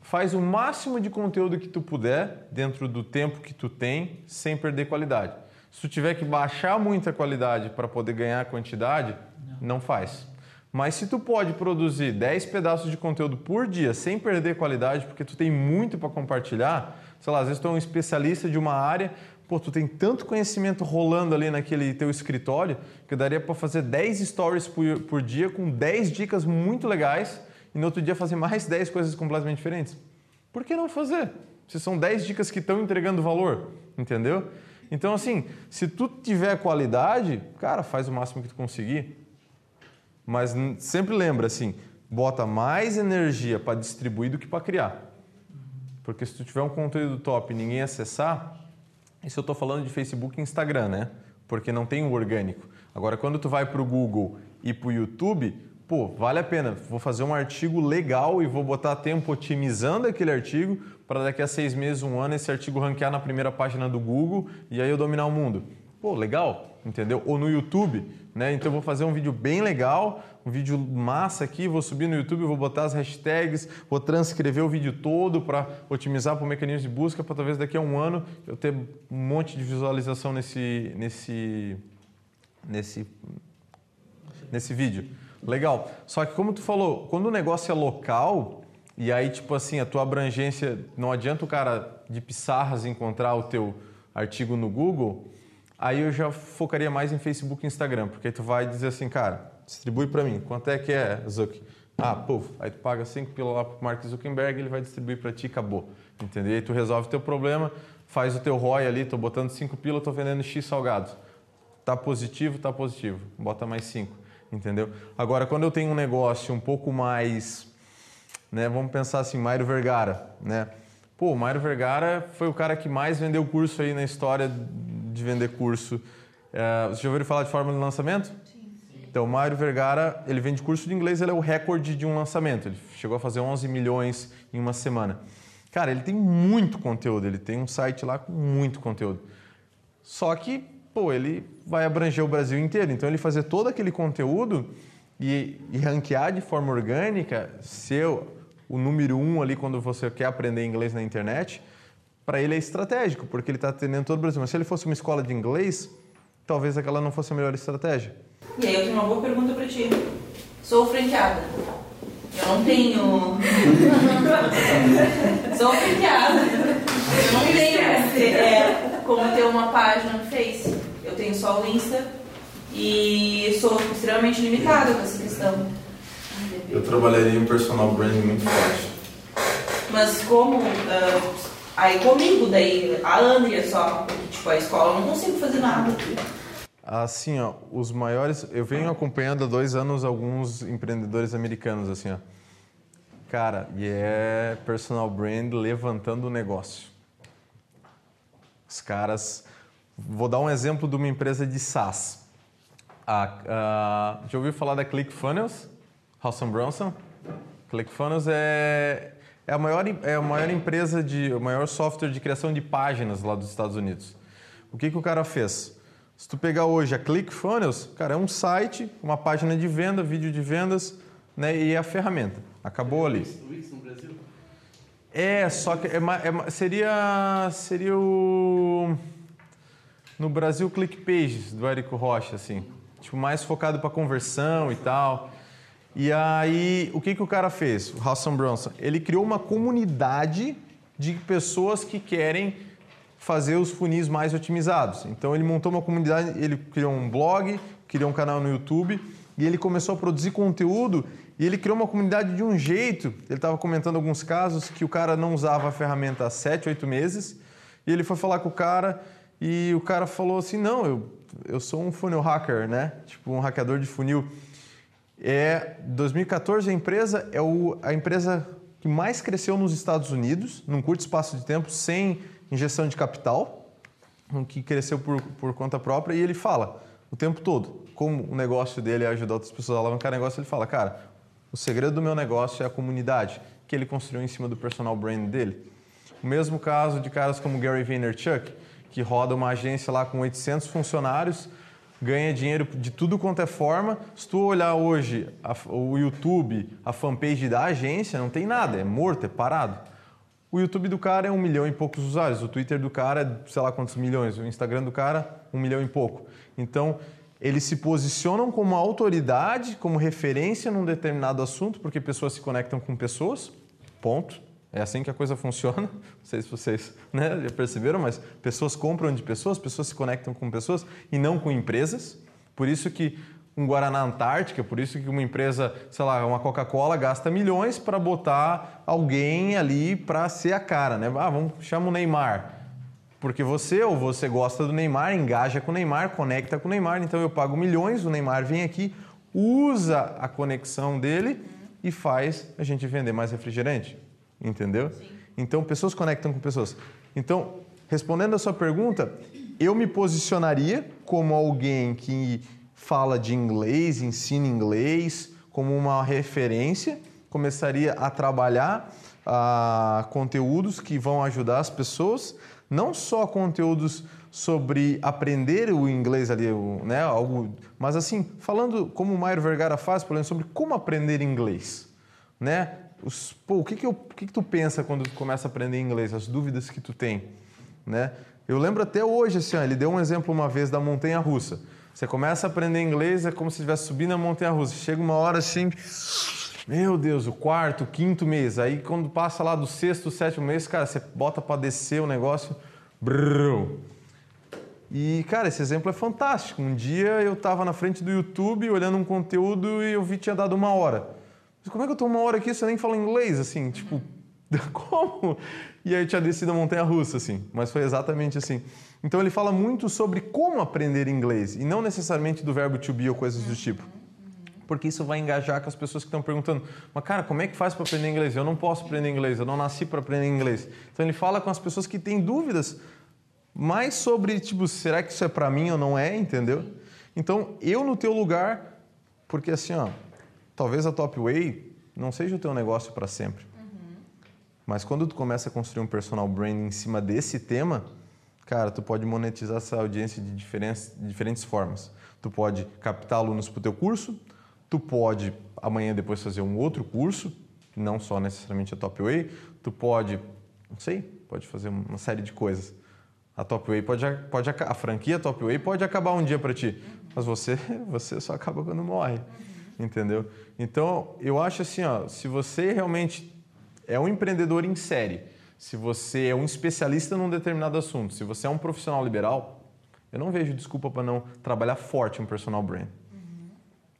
Faz o máximo de conteúdo que tu puder dentro do tempo que tu tem sem perder qualidade. Se tu tiver que baixar muita qualidade para poder ganhar quantidade, não faz. Mas se tu pode produzir 10 pedaços de conteúdo por dia sem perder qualidade, porque tu tem muito para compartilhar, sei lá, às vezes tu é um especialista de uma área, pô, tu tem tanto conhecimento rolando ali naquele teu escritório que daria para fazer 10 stories por, por dia com 10 dicas muito legais e no outro dia fazer mais 10 coisas completamente diferentes. Por que não fazer? Se são 10 dicas que estão entregando valor, entendeu? Então, assim, se tu tiver qualidade, cara, faz o máximo que tu conseguir. Mas sempre lembra assim, bota mais energia para distribuir do que para criar. Porque se tu tiver um conteúdo top e ninguém acessar, isso eu estou falando de Facebook e Instagram, né? Porque não tem o orgânico. Agora, quando tu vai para o Google e para o YouTube, pô, vale a pena. Vou fazer um artigo legal e vou botar tempo otimizando aquele artigo para daqui a seis meses, um ano, esse artigo ranquear na primeira página do Google e aí eu dominar o mundo. Pô, legal, entendeu? Ou no YouTube, né? Então eu vou fazer um vídeo bem legal, um vídeo massa aqui, vou subir no YouTube, vou botar as hashtags, vou transcrever o vídeo todo para otimizar para o mecanismo de busca, para talvez daqui a um ano eu ter um monte de visualização nesse, nesse, nesse, nesse vídeo. Legal. Só que como tu falou, quando o negócio é local, e aí tipo assim, a tua abrangência, não adianta o cara de Pissarras encontrar o teu artigo no Google, aí eu já focaria mais em Facebook e Instagram, porque tu vai dizer assim, cara, distribui para mim, quanto é que é, Zuck? Ah, pô, aí tu paga 5 pila lá pro Mark Zuckerberg, ele vai distribuir para ti, acabou. Entendeu? Aí tu resolve teu problema, faz o teu ROI ali, tô botando 5 pila, tô vendendo X salgado. Tá positivo, tá positivo. Bota mais 5, entendeu? Agora, quando eu tenho um negócio um pouco mais, né, vamos pensar assim, Mário Vergara, né? Pô, o Mário Vergara foi o cara que mais vendeu curso aí na história de vender curso. É, você já ouviu falar de fórmula de lançamento? Então, o Mário Vergara, ele vende curso de inglês, ele é o recorde de um lançamento. Ele chegou a fazer 11 milhões em uma semana. Cara, ele tem muito conteúdo, ele tem um site lá com muito conteúdo. Só que, pô, ele vai abranger o Brasil inteiro. Então, ele fazer todo aquele conteúdo e, e ranquear de forma orgânica, ser o número um ali quando você quer aprender inglês na internet, para ele é estratégico, porque ele está atendendo todo o Brasil. Mas se ele fosse uma escola de inglês, talvez aquela não fosse a melhor estratégia. E aí eu tenho uma boa pergunta pra ti. Sou franqueada. Eu não tenho. Sou franqueada. Eu não tenho como ter, é, como ter uma página no Face. Eu tenho só o Insta e sou extremamente limitada com essa questão. Eu trabalharia em personal branding muito forte. Mas como. ah, aí comigo, daí a Andrea só, tipo, a escola eu não consigo fazer nada. Assim, ó, os maiores. Eu venho acompanhando há dois anos alguns empreendedores americanos, assim, ó. Cara, e é personal brand levantando o negócio. Os caras. Vou dar um exemplo de uma empresa de SaaS. A, a, já ouviu falar da ClickFunnels? Hawson Bronson? ClickFunnels é, é, a maior, é a maior empresa de. o maior software de criação de páginas lá dos Estados Unidos. O que, que o cara fez? Se tu pegar hoje a ClickFunnels, cara, é um site, uma página de venda, vídeo de vendas, né, e a ferramenta. Acabou ali. É, só que é, é seria seria o no Brasil ClickPages do Érico Rocha, assim, tipo mais focado para conversão e tal. E aí, o que que o cara fez? O Hassan Bronson, ele criou uma comunidade de pessoas que querem fazer os funis mais otimizados. Então ele montou uma comunidade, ele criou um blog, criou um canal no YouTube e ele começou a produzir conteúdo e ele criou uma comunidade de um jeito. Ele estava comentando alguns casos que o cara não usava a ferramenta há 7, 8 meses e ele foi falar com o cara e o cara falou assim: Não, eu, eu sou um funil hacker, né? Tipo um hackeador de funil. É 2014 a empresa é o, a empresa que mais cresceu nos Estados Unidos num curto espaço de tempo sem injeção de capital, que cresceu por, por conta própria e ele fala o tempo todo como o negócio dele é ajudar outras pessoas a alavancar negócio. Ele fala, cara, o segredo do meu negócio é a comunidade que ele construiu em cima do personal brand dele. O mesmo caso de caras como Gary Vaynerchuk, que roda uma agência lá com 800 funcionários, ganha dinheiro de tudo quanto é forma. Se tu olhar hoje a- o YouTube, a fanpage da agência, não tem nada, é morto, é parado. O YouTube do cara é um milhão e poucos usuários, o Twitter do cara é sei lá quantos milhões, o Instagram do cara, um milhão e pouco. Então, eles se posicionam como autoridade, como referência num determinado assunto, porque pessoas se conectam com pessoas, ponto. É assim que a coisa funciona. Não sei se vocês né, já perceberam, mas pessoas compram de pessoas, pessoas se conectam com pessoas e não com empresas. Por isso que um Guaraná Antártica, por isso que uma empresa, sei lá, uma Coca-Cola gasta milhões para botar alguém ali para ser a cara, né? Ah, vamos chama o Neymar. Porque você ou você gosta do Neymar, engaja com o Neymar, conecta com o Neymar, então eu pago milhões, o Neymar vem aqui, usa a conexão dele e faz a gente vender mais refrigerante. Entendeu? Então, pessoas conectam com pessoas. Então, respondendo a sua pergunta, eu me posicionaria como alguém que fala de inglês, ensina inglês, como uma referência, começaria a trabalhar ah, conteúdos que vão ajudar as pessoas, não só conteúdos sobre aprender o inglês ali, né? Algo, mas assim, falando como o Mário Vergara faz, por exemplo, sobre como aprender inglês, né? Os, pô, o que que, eu, o que que tu pensa quando tu começa a aprender inglês? As dúvidas que tu tem, né? Eu lembro até hoje, assim, ó, ele deu um exemplo uma vez da montanha russa. Você começa a aprender inglês, é como se estivesse subindo a montanha russa. Chega uma hora assim, meu Deus, o quarto, quinto mês. Aí quando passa lá do sexto, sétimo mês, cara, você bota pra descer o negócio. Brrr. E, cara, esse exemplo é fantástico. Um dia eu tava na frente do YouTube olhando um conteúdo e eu vi que tinha dado uma hora. Como é que eu tô uma hora aqui e você nem fala inglês, assim? Tipo, como? E aí eu tinha descido a montanha russa, assim. Mas foi exatamente assim. Então ele fala muito sobre como aprender inglês e não necessariamente do verbo to be ou coisas do tipo porque isso vai engajar com as pessoas que estão perguntando. Mas, cara, como é que faz para aprender inglês? Eu não posso aprender inglês, eu não nasci para aprender inglês. Então, ele fala com as pessoas que têm dúvidas mais sobre, tipo, será que isso é para mim ou não é, entendeu? Então, eu no teu lugar, porque assim, ó, talvez a Top Way não seja o teu negócio para sempre. Mas quando tu começa a construir um personal brand em cima desse tema, cara, tu pode monetizar essa audiência de diferentes, diferentes formas. Tu pode captar alunos para o teu curso, tu pode amanhã depois fazer um outro curso, não só necessariamente a Top Way, tu pode, não sei, pode fazer uma série de coisas. A Top Way pode, pode a franquia Top Way pode acabar um dia para ti, mas você você só acaba quando morre, entendeu? Então eu acho assim, ó, se você realmente é um empreendedor em série, se você é um especialista num determinado assunto, se você é um profissional liberal, eu não vejo desculpa para não trabalhar forte um personal brand,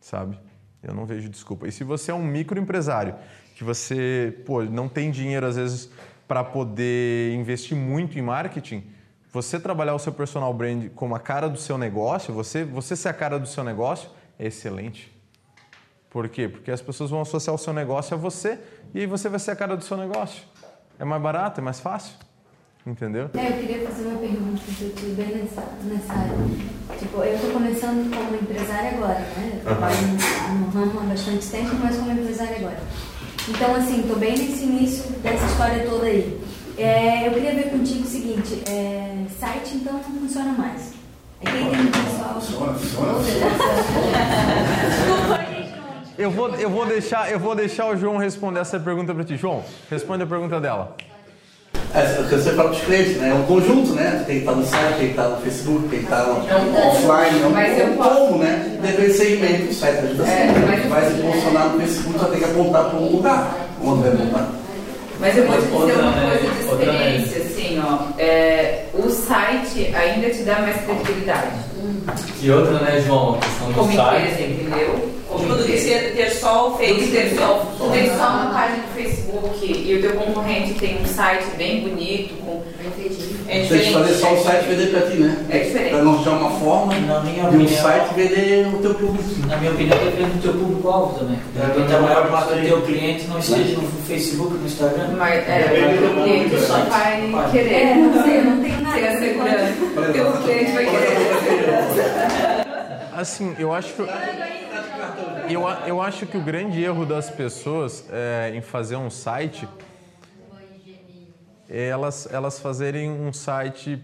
sabe? Eu não vejo desculpa. E se você é um microempresário, que você pô, não tem dinheiro às vezes para poder investir muito em marketing, você trabalhar o seu personal brand como a cara do seu negócio, você, você ser a cara do seu negócio, é excelente. Por quê? Porque as pessoas vão associar o seu negócio a você e aí você vai ser a cara do seu negócio. É mais barato, é mais fácil. Entendeu? É, eu queria fazer uma pergunta que eu estou bem nessa, nessa área. Tipo, eu estou começando como empresária agora, né? Eu trabalho no, no ramo há bastante tempo, mas como empresária agora. Então, assim, estou bem nesse início dessa história toda aí. É, eu queria ver contigo o seguinte, é, site então não funciona mais. É quem tem pessoal... Desculpa, gente, não... Eu vou, eu vou, deixar, eu vou deixar o João responder essa pergunta para ti. João, responde a pergunta dela. É, o que você fala para os clientes, né? É um conjunto, né? Tem que estar no site, tem que estar no Facebook, tem que estar no É um offline, é um, Mas é eu um posso- combo, né? Depende do segmento do site. Ajuda É, mas eu Vai se posicionar no Facebook, só tem que apontar para um lugar. Onde vai apontar? Mas eu vou te dizer uma coisa de experiência, assim, ó. É, o site ainda te dá mais credibilidade. E outra, né, João? A questão do Como site. empresa, entendeu? Como Tipo, do que ter só o Do que Face. ter só, tu tem só uma página do Facebook e o teu concorrente tem um site bem bonito, com. É Tem que diferente. fazer só o site vender para ti, né? É diferente. Para não achar uma forma Na minha de um opinião- site vender o teu público. Na minha opinião, depende do teu público-alvo também. De repente, a maior parte do teu cliente não esteja no Facebook, no Instagram. Mas é, o teu cliente só vai É, querer não sei, não tenho nada. ter a segurança. O teu cliente vai querer ter a segurança. Assim, eu acho que. Eu, eu acho que o grande erro das pessoas é, em fazer um site é elas, elas fazerem um site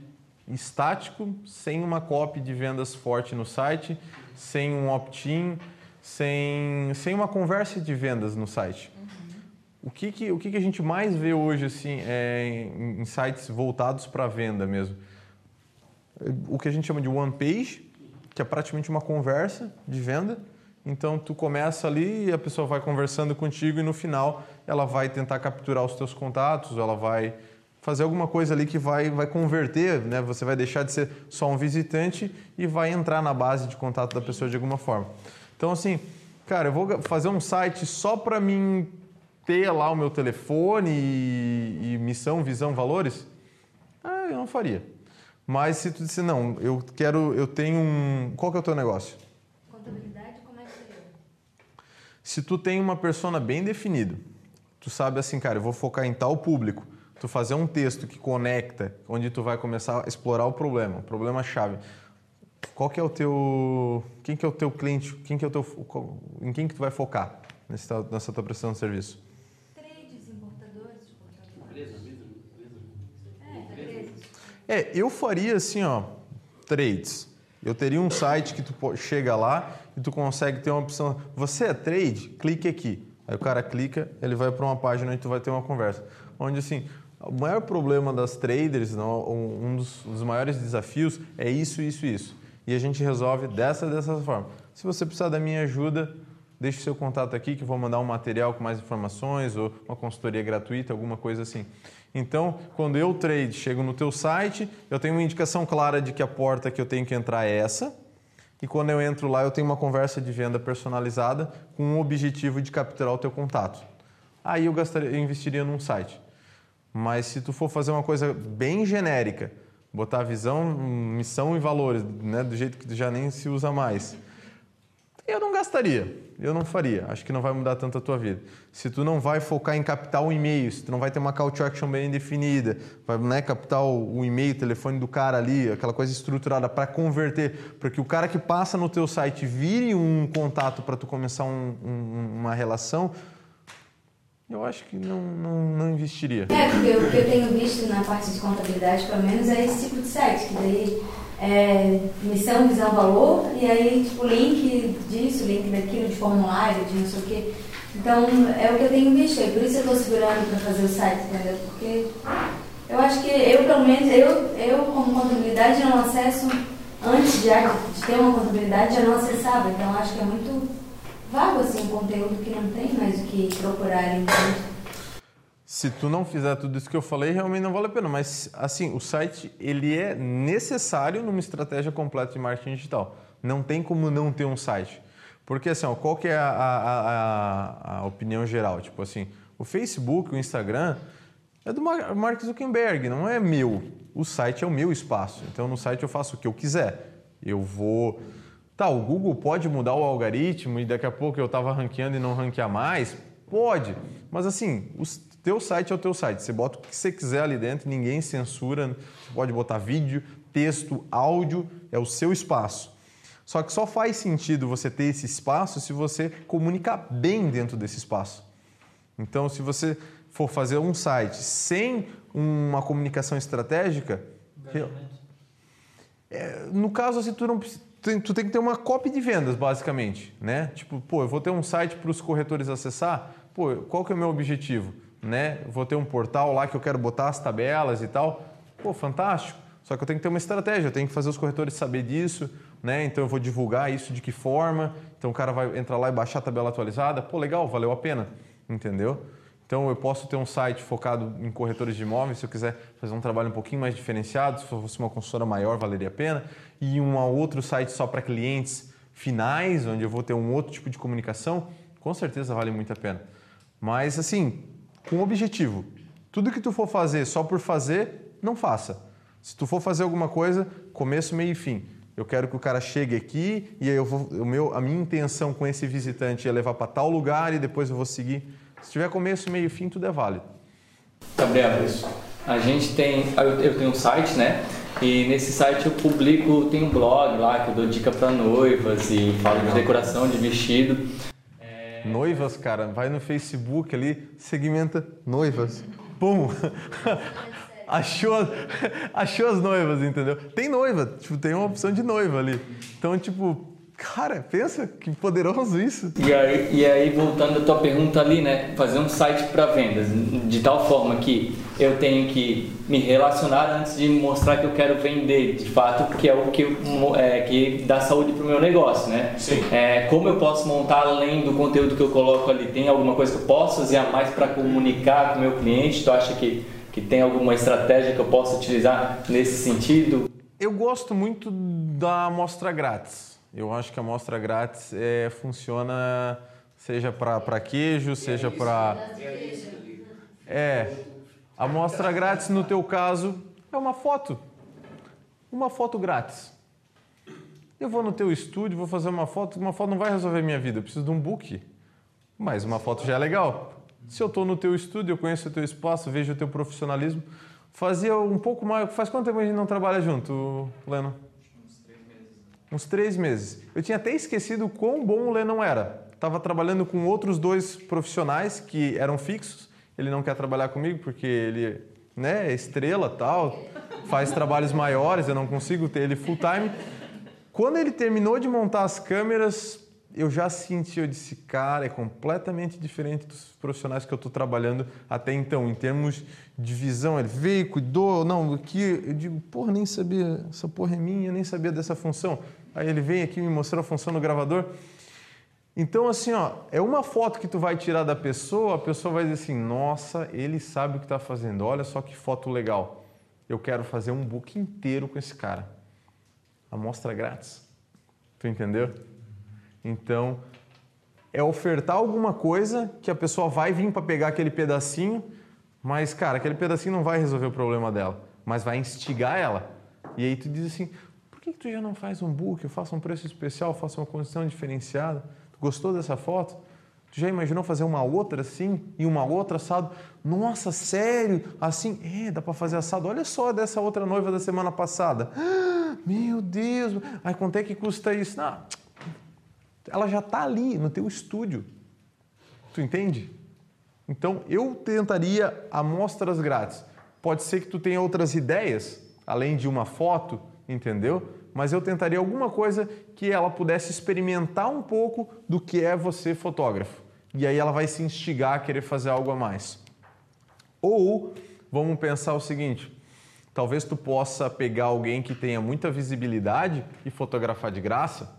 estático, sem uma copy de vendas forte no site, sem um opt-in, sem, sem uma conversa de vendas no site. O que, que, o que, que a gente mais vê hoje assim, é, em, em sites voltados para venda mesmo? o que a gente chama de one page, que é praticamente uma conversa de venda. Então tu começa ali e a pessoa vai conversando contigo e no final ela vai tentar capturar os teus contatos, ela vai fazer alguma coisa ali que vai, vai converter, né? Você vai deixar de ser só um visitante e vai entrar na base de contato da pessoa de alguma forma. Então assim, cara, eu vou fazer um site só para mim ter lá o meu telefone e, e missão, visão, valores? Ah, eu não faria. Mas se tu disser, não, eu quero, eu tenho um. Qual que é o teu negócio? Contabilidade, como é que seria? Se tu tem uma persona bem definida, tu sabe assim, cara, eu vou focar em tal público, tu fazer um texto que conecta, onde tu vai começar a explorar o problema, o problema-chave. Qual que é o teu. Quem que é o teu cliente? Quem que é o teu. Em quem que tu vai focar nesse teu- nessa tua prestação de serviço? Trades, importadores, exportadores. É, empresas. É, eu faria assim, ó. trades. Eu teria um site que tu chega lá e tu consegue ter uma opção. Você é trade? Clique aqui. Aí o cara clica, ele vai para uma página onde tu vai ter uma conversa. Onde assim, o maior problema das traders, não, um um dos, dos maiores desafios é isso, isso, isso. E a gente resolve dessa dessa forma. Se você precisar da minha ajuda, deixe seu contato aqui que eu vou mandar um material com mais informações ou uma consultoria gratuita, alguma coisa assim. Então, quando eu trade, chego no teu site, eu tenho uma indicação clara de que a porta que eu tenho que entrar é essa. E quando eu entro lá, eu tenho uma conversa de venda personalizada com o objetivo de capturar o teu contato. Aí eu, gastaria, eu investiria num site. Mas se tu for fazer uma coisa bem genérica, botar visão, missão e valores, né, do jeito que já nem se usa mais, eu não gastaria, eu não faria. Acho que não vai mudar tanto a tua vida. Se tu não vai focar em captar o e-mail, se tu não vai ter uma call to action bem definida, vai né, captar o, e-mail, telefone do cara ali, aquela coisa estruturada para converter, para que o cara que passa no teu site vire um contato para tu começar um- um- uma relação, eu acho que não, não, não investiria. É, porque o que eu tenho visto na parte de contabilidade, pelo menos, é esse tipo de site, que daí é missão, visão, valor, e aí, tipo, link disso, link daquilo, de formulário, de não sei o quê. Então, é o que eu tenho visto, e por isso eu estou segurando para fazer o site, entendeu? Porque eu acho que eu, pelo menos, eu, eu como contabilidade, não acesso, antes de, de ter uma contabilidade, já não acessava, então acho que é muito vago, assim, um conteúdo que não tem mais o que procurar, entende? Se tu não fizer tudo isso que eu falei, realmente não vale a pena. Mas, assim, o site, ele é necessário numa estratégia completa de marketing digital. Não tem como não ter um site. Porque, assim, ó, qual que é a, a- a- a opinião geral? Tipo assim, o Facebook, o Instagram, é do Mar- Mark Zuckerberg, não é meu. O site é o meu espaço. Então, no site eu faço o que eu quiser. Eu vou... Tá, o Google pode mudar o algoritmo e daqui a pouco eu estava ranqueando e não ranquear mais? Pode. Mas assim, o teu site é o teu site. Você bota o que você quiser ali dentro, ninguém censura. Você pode botar vídeo, texto, áudio, é o seu espaço. Só que só faz sentido você ter esse espaço se você comunicar bem dentro desse espaço. Então, se você for fazer um site sem uma comunicação estratégica, é, no caso, assim, tu, não, precisa- tu, tu tem que ter uma copy de vendas, basicamente, né? Tipo, pô, eu vou ter um site para os corretores acessar, pô, qual que é o meu objetivo, né? Vou ter um portal lá que eu quero botar as tabelas e tal, pô, fantástico. Só que eu tenho que ter uma estratégia, eu tenho que fazer os corretores saber disso, né? Então eu vou divulgar isso de que forma, então o cara vai entrar lá e baixar a tabela atualizada, pô, legal, valeu a pena, entendeu? Então eu posso ter um site focado em corretores de imóveis, se eu quiser fazer um trabalho um pouquinho mais diferenciado, se fosse uma consultora maior, valeria a pena. E um outro site só para clientes finais, onde eu vou ter um outro tipo de comunicação, com certeza vale muito a pena. Mas assim, com objetivo. Tudo que tu for fazer só por fazer, não faça. Se tu for fazer alguma coisa, começo, meio e fim. Eu quero que o cara chegue aqui e aí eu vou, o meu, a minha intenção com esse visitante é levar para tal lugar e depois eu vou seguir. Se tiver começo, meio e fim, tudo é válido. Gabriel, a gente tem, eu tenho um site, né? E nesse site eu publico, tem um blog lá que eu dou dica para noivas e falo de decoração de vestido. Noivas, cara, vai no Facebook ali, segmenta noivas. Pum! achou, achou as noivas, entendeu? Tem noiva, tipo, tem uma opção de noiva ali. Então, tipo, cara, pensa que poderoso isso. E aí, e aí, voltando à tua pergunta ali, né? Fazer um site para vendas, de tal forma que eu tenho que me relacionar antes de mostrar que eu quero vender, de fato, que é o que, é, que dá saúde para o meu negócio, né? Sim. É, como eu posso montar além do conteúdo que eu coloco ali? Tem alguma coisa que eu posso fazer a mais para comunicar com o meu cliente? Tu acha que, que tem alguma estratégia que eu possa utilizar nesse sentido? Eu gosto muito da amostra grátis. Eu acho que a amostra grátis é, funciona seja para queijo, seja para. É. A amostra grátis, no teu caso, é uma foto. Uma foto grátis. Eu vou no teu estúdio, vou fazer uma foto. Uma foto não vai resolver minha vida, eu preciso de um book. Mas uma foto já é legal. Se eu estou no teu estúdio, eu conheço o teu espaço, vejo o teu profissionalismo. Fazia um pouco mais. Faz quanto tempo a gente não trabalha junto, Leno? Uns três meses. Eu tinha até esquecido quão bom o Lennon era. Estava trabalhando com outros dois profissionais que eram fixos. Ele não quer trabalhar comigo porque ele né, é estrela tal. faz trabalhos maiores, eu não consigo ter ele full time. Quando ele terminou de montar as câmeras, eu já senti, eu disse, cara, é completamente diferente dos profissionais que eu estou trabalhando até então, em termos de visão. Ele veio, cuidou, não, aqui, eu digo, porra, nem sabia, essa porra é minha, nem sabia dessa função. Aí ele vem aqui e me mostrou a função do gravador. Então, assim, ó, é uma foto que tu vai tirar da pessoa, a pessoa vai dizer assim, nossa, ele sabe o que está fazendo, olha só que foto legal. Eu quero fazer um book inteiro com esse cara. Amostra grátis. Tu entendeu? Então, é ofertar alguma coisa que a pessoa vai vir para pegar aquele pedacinho, mas, cara, aquele pedacinho não vai resolver o problema dela, mas vai instigar ela. E aí tu diz assim, por que, que tu já não faz um book? Eu faço um preço especial, faço uma condição diferenciada. Tu gostou dessa foto? Tu já imaginou fazer uma outra assim e uma outra assado? Nossa, sério? Assim? É, dá para fazer assado. Olha só dessa outra noiva da semana passada. Ah, meu Deus! Aí quanto é que custa isso? Não, ela já está ali no teu estúdio. Tu entende? Então eu tentaria amostras grátis. Pode ser que tu tenha outras ideias, além de uma foto, entendeu? Mas eu tentaria alguma coisa que ela pudesse experimentar um pouco do que é você fotógrafo. E aí ela vai se instigar a querer fazer algo a mais. Ou vamos pensar o seguinte: talvez tu possa pegar alguém que tenha muita visibilidade e fotografar de graça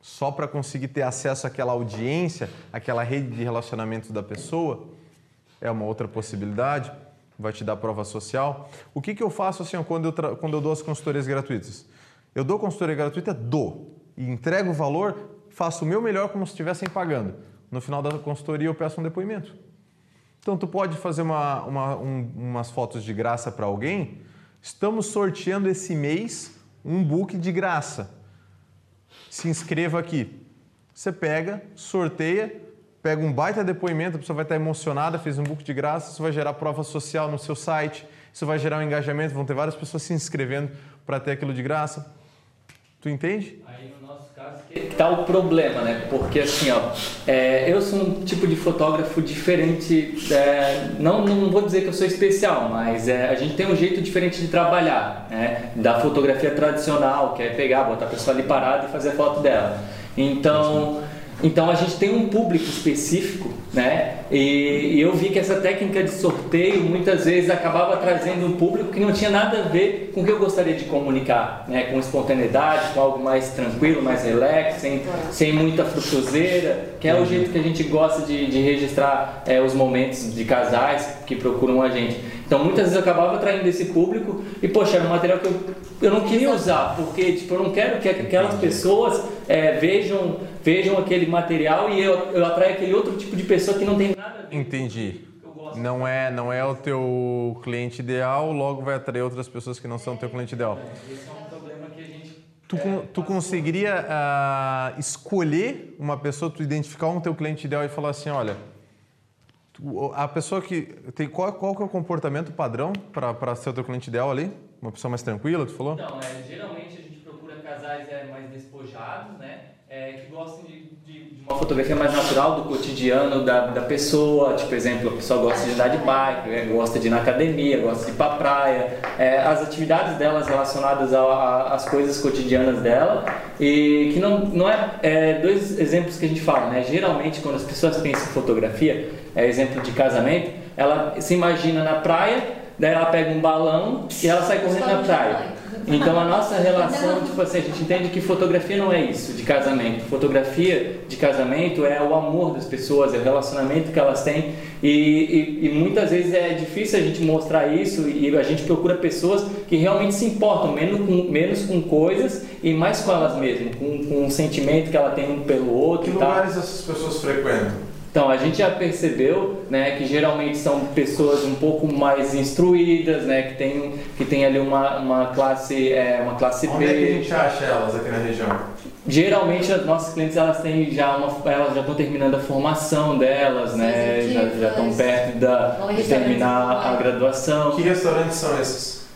só para conseguir ter acesso àquela audiência, àquela rede de relacionamento da pessoa, é uma outra possibilidade, vai te dar prova social. O que, que eu faço assim quando eu, quando eu dou as consultorias gratuitas? Eu dou consultoria gratuita, dou, e entrego o valor, faço o meu melhor como se estivessem pagando. No final da consultoria eu peço um depoimento. Então tu pode fazer uma, uma, um, umas fotos de graça para alguém. Estamos sorteando esse mês um book de graça se inscreva aqui. Você pega, sorteia, pega um baita depoimento, a pessoa vai estar emocionada, fez um book de graça, isso vai gerar prova social no seu site, isso vai gerar um engajamento, vão ter várias pessoas se inscrevendo para ter aquilo de graça. Tu entende? Aí no nosso caso que está o problema, né? Porque assim, ó, é, eu sou um tipo de fotógrafo diferente. É, não, não vou dizer que eu sou especial, mas é, a gente tem um jeito diferente de trabalhar, né? Da fotografia tradicional, que é pegar, botar a pessoa ali parada e fazer a foto dela. Então então a gente tem um público específico, né? E, e, eu vi que essa técnica de sorteio muitas vezes acabava trazendo um público que não tinha nada a ver com o que eu gostaria de comunicar, né? Com espontaneidade, com algo mais tranquilo, mais relax, sem, sem muita frutuoseira, que é o jeito que a gente gosta de, de registrar é, os momentos de casais que procuram a gente. Então muitas vezes eu acabava atraindo esse público e, poxa, era um material que eu, eu não queria usar, porque tipo, eu não quero que aquelas pessoas é, vejam, vejam aquele material e eu, eu atraio aquele outro tipo de pessoa que não tem nada a ver. Entendi. Não é, não é o teu cliente ideal, logo vai atrair outras pessoas que não são o teu cliente ideal. Esse é um problema que a gente Tu, é, tu conseguiria uh, escolher uma pessoa, tu identificar um teu cliente ideal e falar assim, olha, a pessoa que tem qual, qual que é o comportamento padrão para ser o teu cliente ideal ali? Uma pessoa mais tranquila, tu falou? Não, é, geralmente a gente procura casais é, mais despojados, né? É, que gostem de, de, de, uma fotografia mais natural do cotidiano da, da pessoa. Tipo, exemplo, a pessoa gosta de andar de bike, é, gosta de ir na academia, gosta de ir para praia. É, as atividades delas relacionadas às coisas cotidianas dela. E que não, não é, é, Dois exemplos que a gente fala, né? Geralmente, quando as pessoas pensam em fotografia, é exemplo de casamento, ela se imagina na praia, daí ela pega um balão e ela sai correndo na praia. Então a nossa relação, tipo assim, a gente entende que fotografia não é isso de casamento. Fotografia de casamento é o amor das pessoas, é o relacionamento que elas têm e, e, e muitas vezes é difícil a gente mostrar isso e a gente procura pessoas que realmente se importam menos com, menos com coisas e mais com elas mesmas, com, com o sentimento que ela tem um pelo outro. Que lugares essas pessoas frequentam? Então, a gente já percebeu né, que geralmente são pessoas um pouco mais instruídas, né, que tem, que tem ali uma, uma classe, é, uma classe Onde B. Onde é que a gente acha elas aqui na região? Geralmente as nossas clientes elas têm já uma, elas já estão terminando a formação delas, né? Já, já estão perto da, de terminar a graduação. Que restaurantes são esses?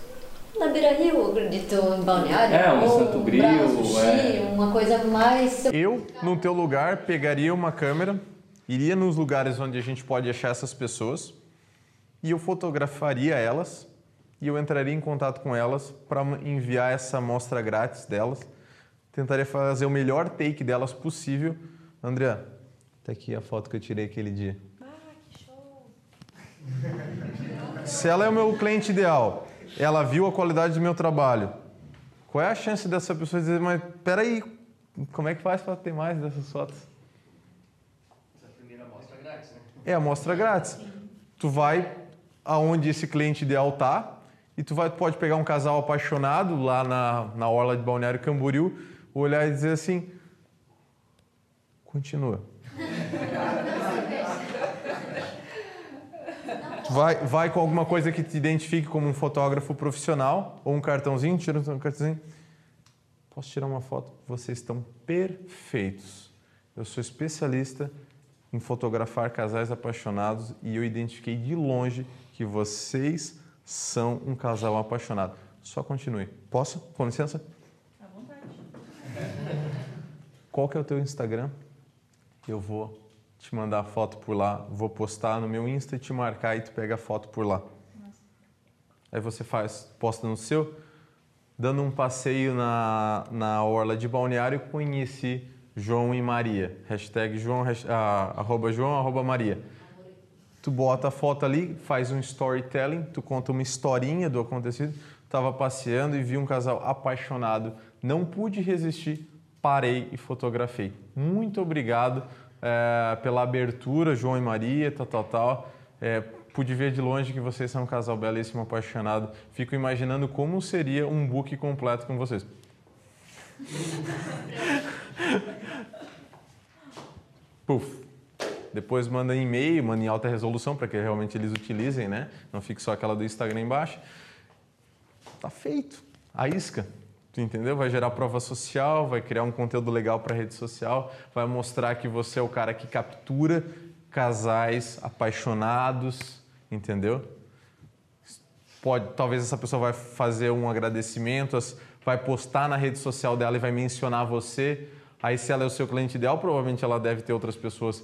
Na Beira Rio, acredito, em Balneário. É, um Santo Grilo. é. Uma coisa mais. Eu, no teu lugar, pegaria uma câmera iria nos lugares onde a gente pode achar essas pessoas e eu fotografaria elas e eu entraria em contato com elas para enviar essa amostra grátis delas. Tentaria fazer o melhor take delas possível. André, tá aqui a foto que eu tirei aquele dia. Ah, que show! Se ela é o meu cliente ideal, ela viu a qualidade do meu trabalho, qual é a chance dessa pessoa dizer, mas peraí, como é que faz para ter mais dessas fotos? Essa é a primeira amostra grátis, né? É a amostra grátis. Tu vai aonde esse cliente ideal tá e tu vai, pode pegar um casal apaixonado lá na, na orla de Balneário Camboriú, olhar e dizer assim, continua. Vai, vai com alguma coisa que te identifique como um fotógrafo profissional ou um cartãozinho, tira um cartãozinho. Posso tirar uma foto? Vocês estão perfeitos. Eu sou especialista em fotografar casais apaixonados e eu identifiquei de longe que vocês são um casal apaixonado. Só continue. Posso? Com licença? À vontade. Qual que é o teu Instagram? Eu vou te mandar a foto por lá, vou postar no meu Insta e te marcar e tu pega a foto por lá. Aí você faz, posta no seu. Dando um passeio na, na orla de Balneário, conheci João e Maria. Hashtag João, ah, arroba João, arroba Maria. Tu bota a foto ali, faz um storytelling, tu conta uma historinha do acontecido. Tava passeando e vi um casal apaixonado. Não pude resistir, parei e fotografei. Muito obrigado eh, pela abertura, João e Maria, tal, tal, tal. Eh, pude ver de longe que vocês são um casal belíssimo, apaixonado. Fico imaginando como seria um book completo com vocês. Puf. Depois manda em e-mail, manda em alta resolução para que realmente eles utilizem, né? Não fique só aquela do Instagram embaixo. Tá feito. A isca. Tu entendeu? Vai gerar prova social, vai criar um conteúdo legal para rede social, vai mostrar que você é o cara que captura casais apaixonados, entendeu? Pode, talvez essa pessoa vai fazer um agradecimento, vai postar na rede social dela e vai mencionar você. Aí, se ela é o seu cliente ideal, provavelmente ela deve ter outras pessoas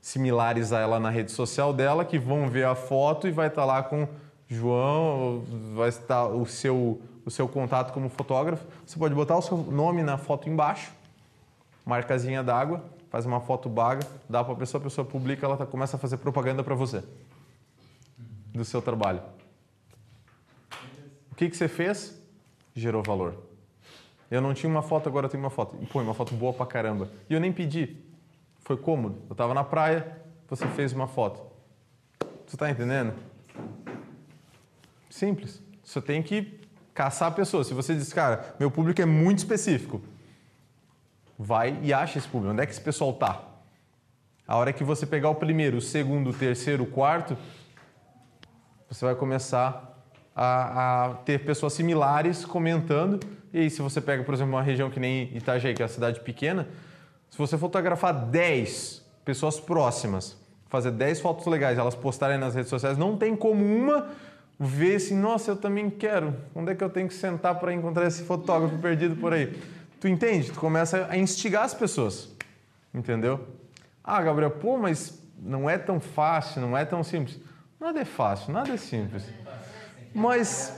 similares a ela na rede social dela que vão ver a foto e vai estar lá com João, vai estar o seu, o seu contato como fotógrafo. Você pode botar o seu nome na foto embaixo, marcazinha d'água, faz uma foto baga, dá para a pessoa, a pessoa publica, ela tá- começa a fazer propaganda para você do seu trabalho. O que, que você fez? Gerou valor. Eu não tinha uma foto, agora eu tenho uma foto. E, pô, uma foto boa pra caramba. E eu nem pedi. Foi cômodo. Eu tava na praia, você fez uma foto. Você tá entendendo? Simples. Você tem que caçar pessoas. Se você diz, cara, meu público é muito específico, vai e acha esse público. Onde é que esse pessoal tá? A hora que você pegar o primeiro, o segundo, o terceiro, o quarto, você vai começar a, a ter pessoas similares comentando. E aí, se você pega, por exemplo, uma região que nem Itajaí, que é uma cidade pequena, se você fotografar 10 pessoas próximas, fazer 10 fotos legais, elas postarem nas redes sociais, não tem como uma ver assim, nossa, eu também quero. Onde é que eu tenho que sentar para encontrar esse fotógrafo perdido por aí? Tu entende? Tu começa a instigar as pessoas. Entendeu? Ah, Gabriel, pô, mas não é tão fácil, não é tão simples. Nada é fácil, nada é simples. Mas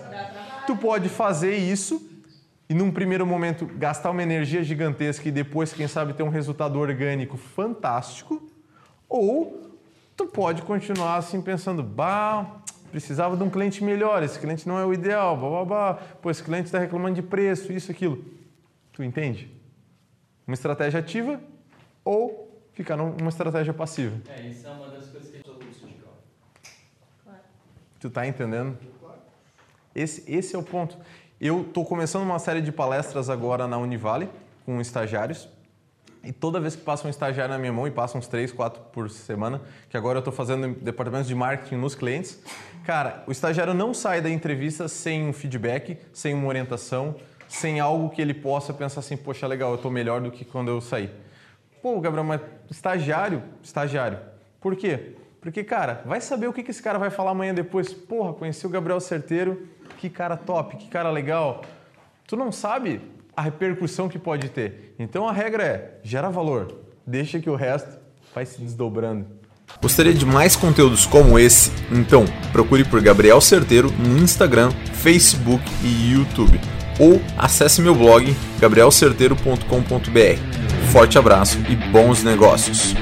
tu pode fazer isso e num primeiro momento gastar uma energia gigantesca e depois, quem sabe, ter um resultado orgânico fantástico. Ou tu pode continuar assim pensando, bah, precisava de um cliente melhor, esse cliente não é o ideal, blá, blá, blá. pô, esse cliente está reclamando de preço, isso, aquilo. Tu entende? Uma estratégia ativa ou ficar numa estratégia passiva. É, isso é uma das coisas que a gente usa de causa. Tu tá entendendo? Esse, esse é o ponto. Eu estou começando uma série de palestras agora na Univale com estagiários. E toda vez que passa um estagiário na minha mão, e passa uns 3, 4 por semana, que agora eu estou fazendo departamentos de marketing nos clientes, cara, o estagiário não sai da entrevista sem um feedback, sem uma orientação, sem algo que ele possa pensar assim, poxa, legal, eu estou melhor do que quando eu saí. Pô, Gabriel, mas estagiário, estagiário. Por quê? Porque, cara, vai saber o que esse cara vai falar amanhã depois. Porra, conheci o Gabriel Certeiro, que cara top, que cara legal. Tu não sabe a repercussão que pode ter. Então a regra é: gera valor, deixa que o resto vai se desdobrando. Gostaria de mais conteúdos como esse? Então, procure por Gabriel Certeiro no Instagram, Facebook e YouTube. Ou acesse meu blog gabrielcerteiro.com.br. Forte abraço e bons negócios!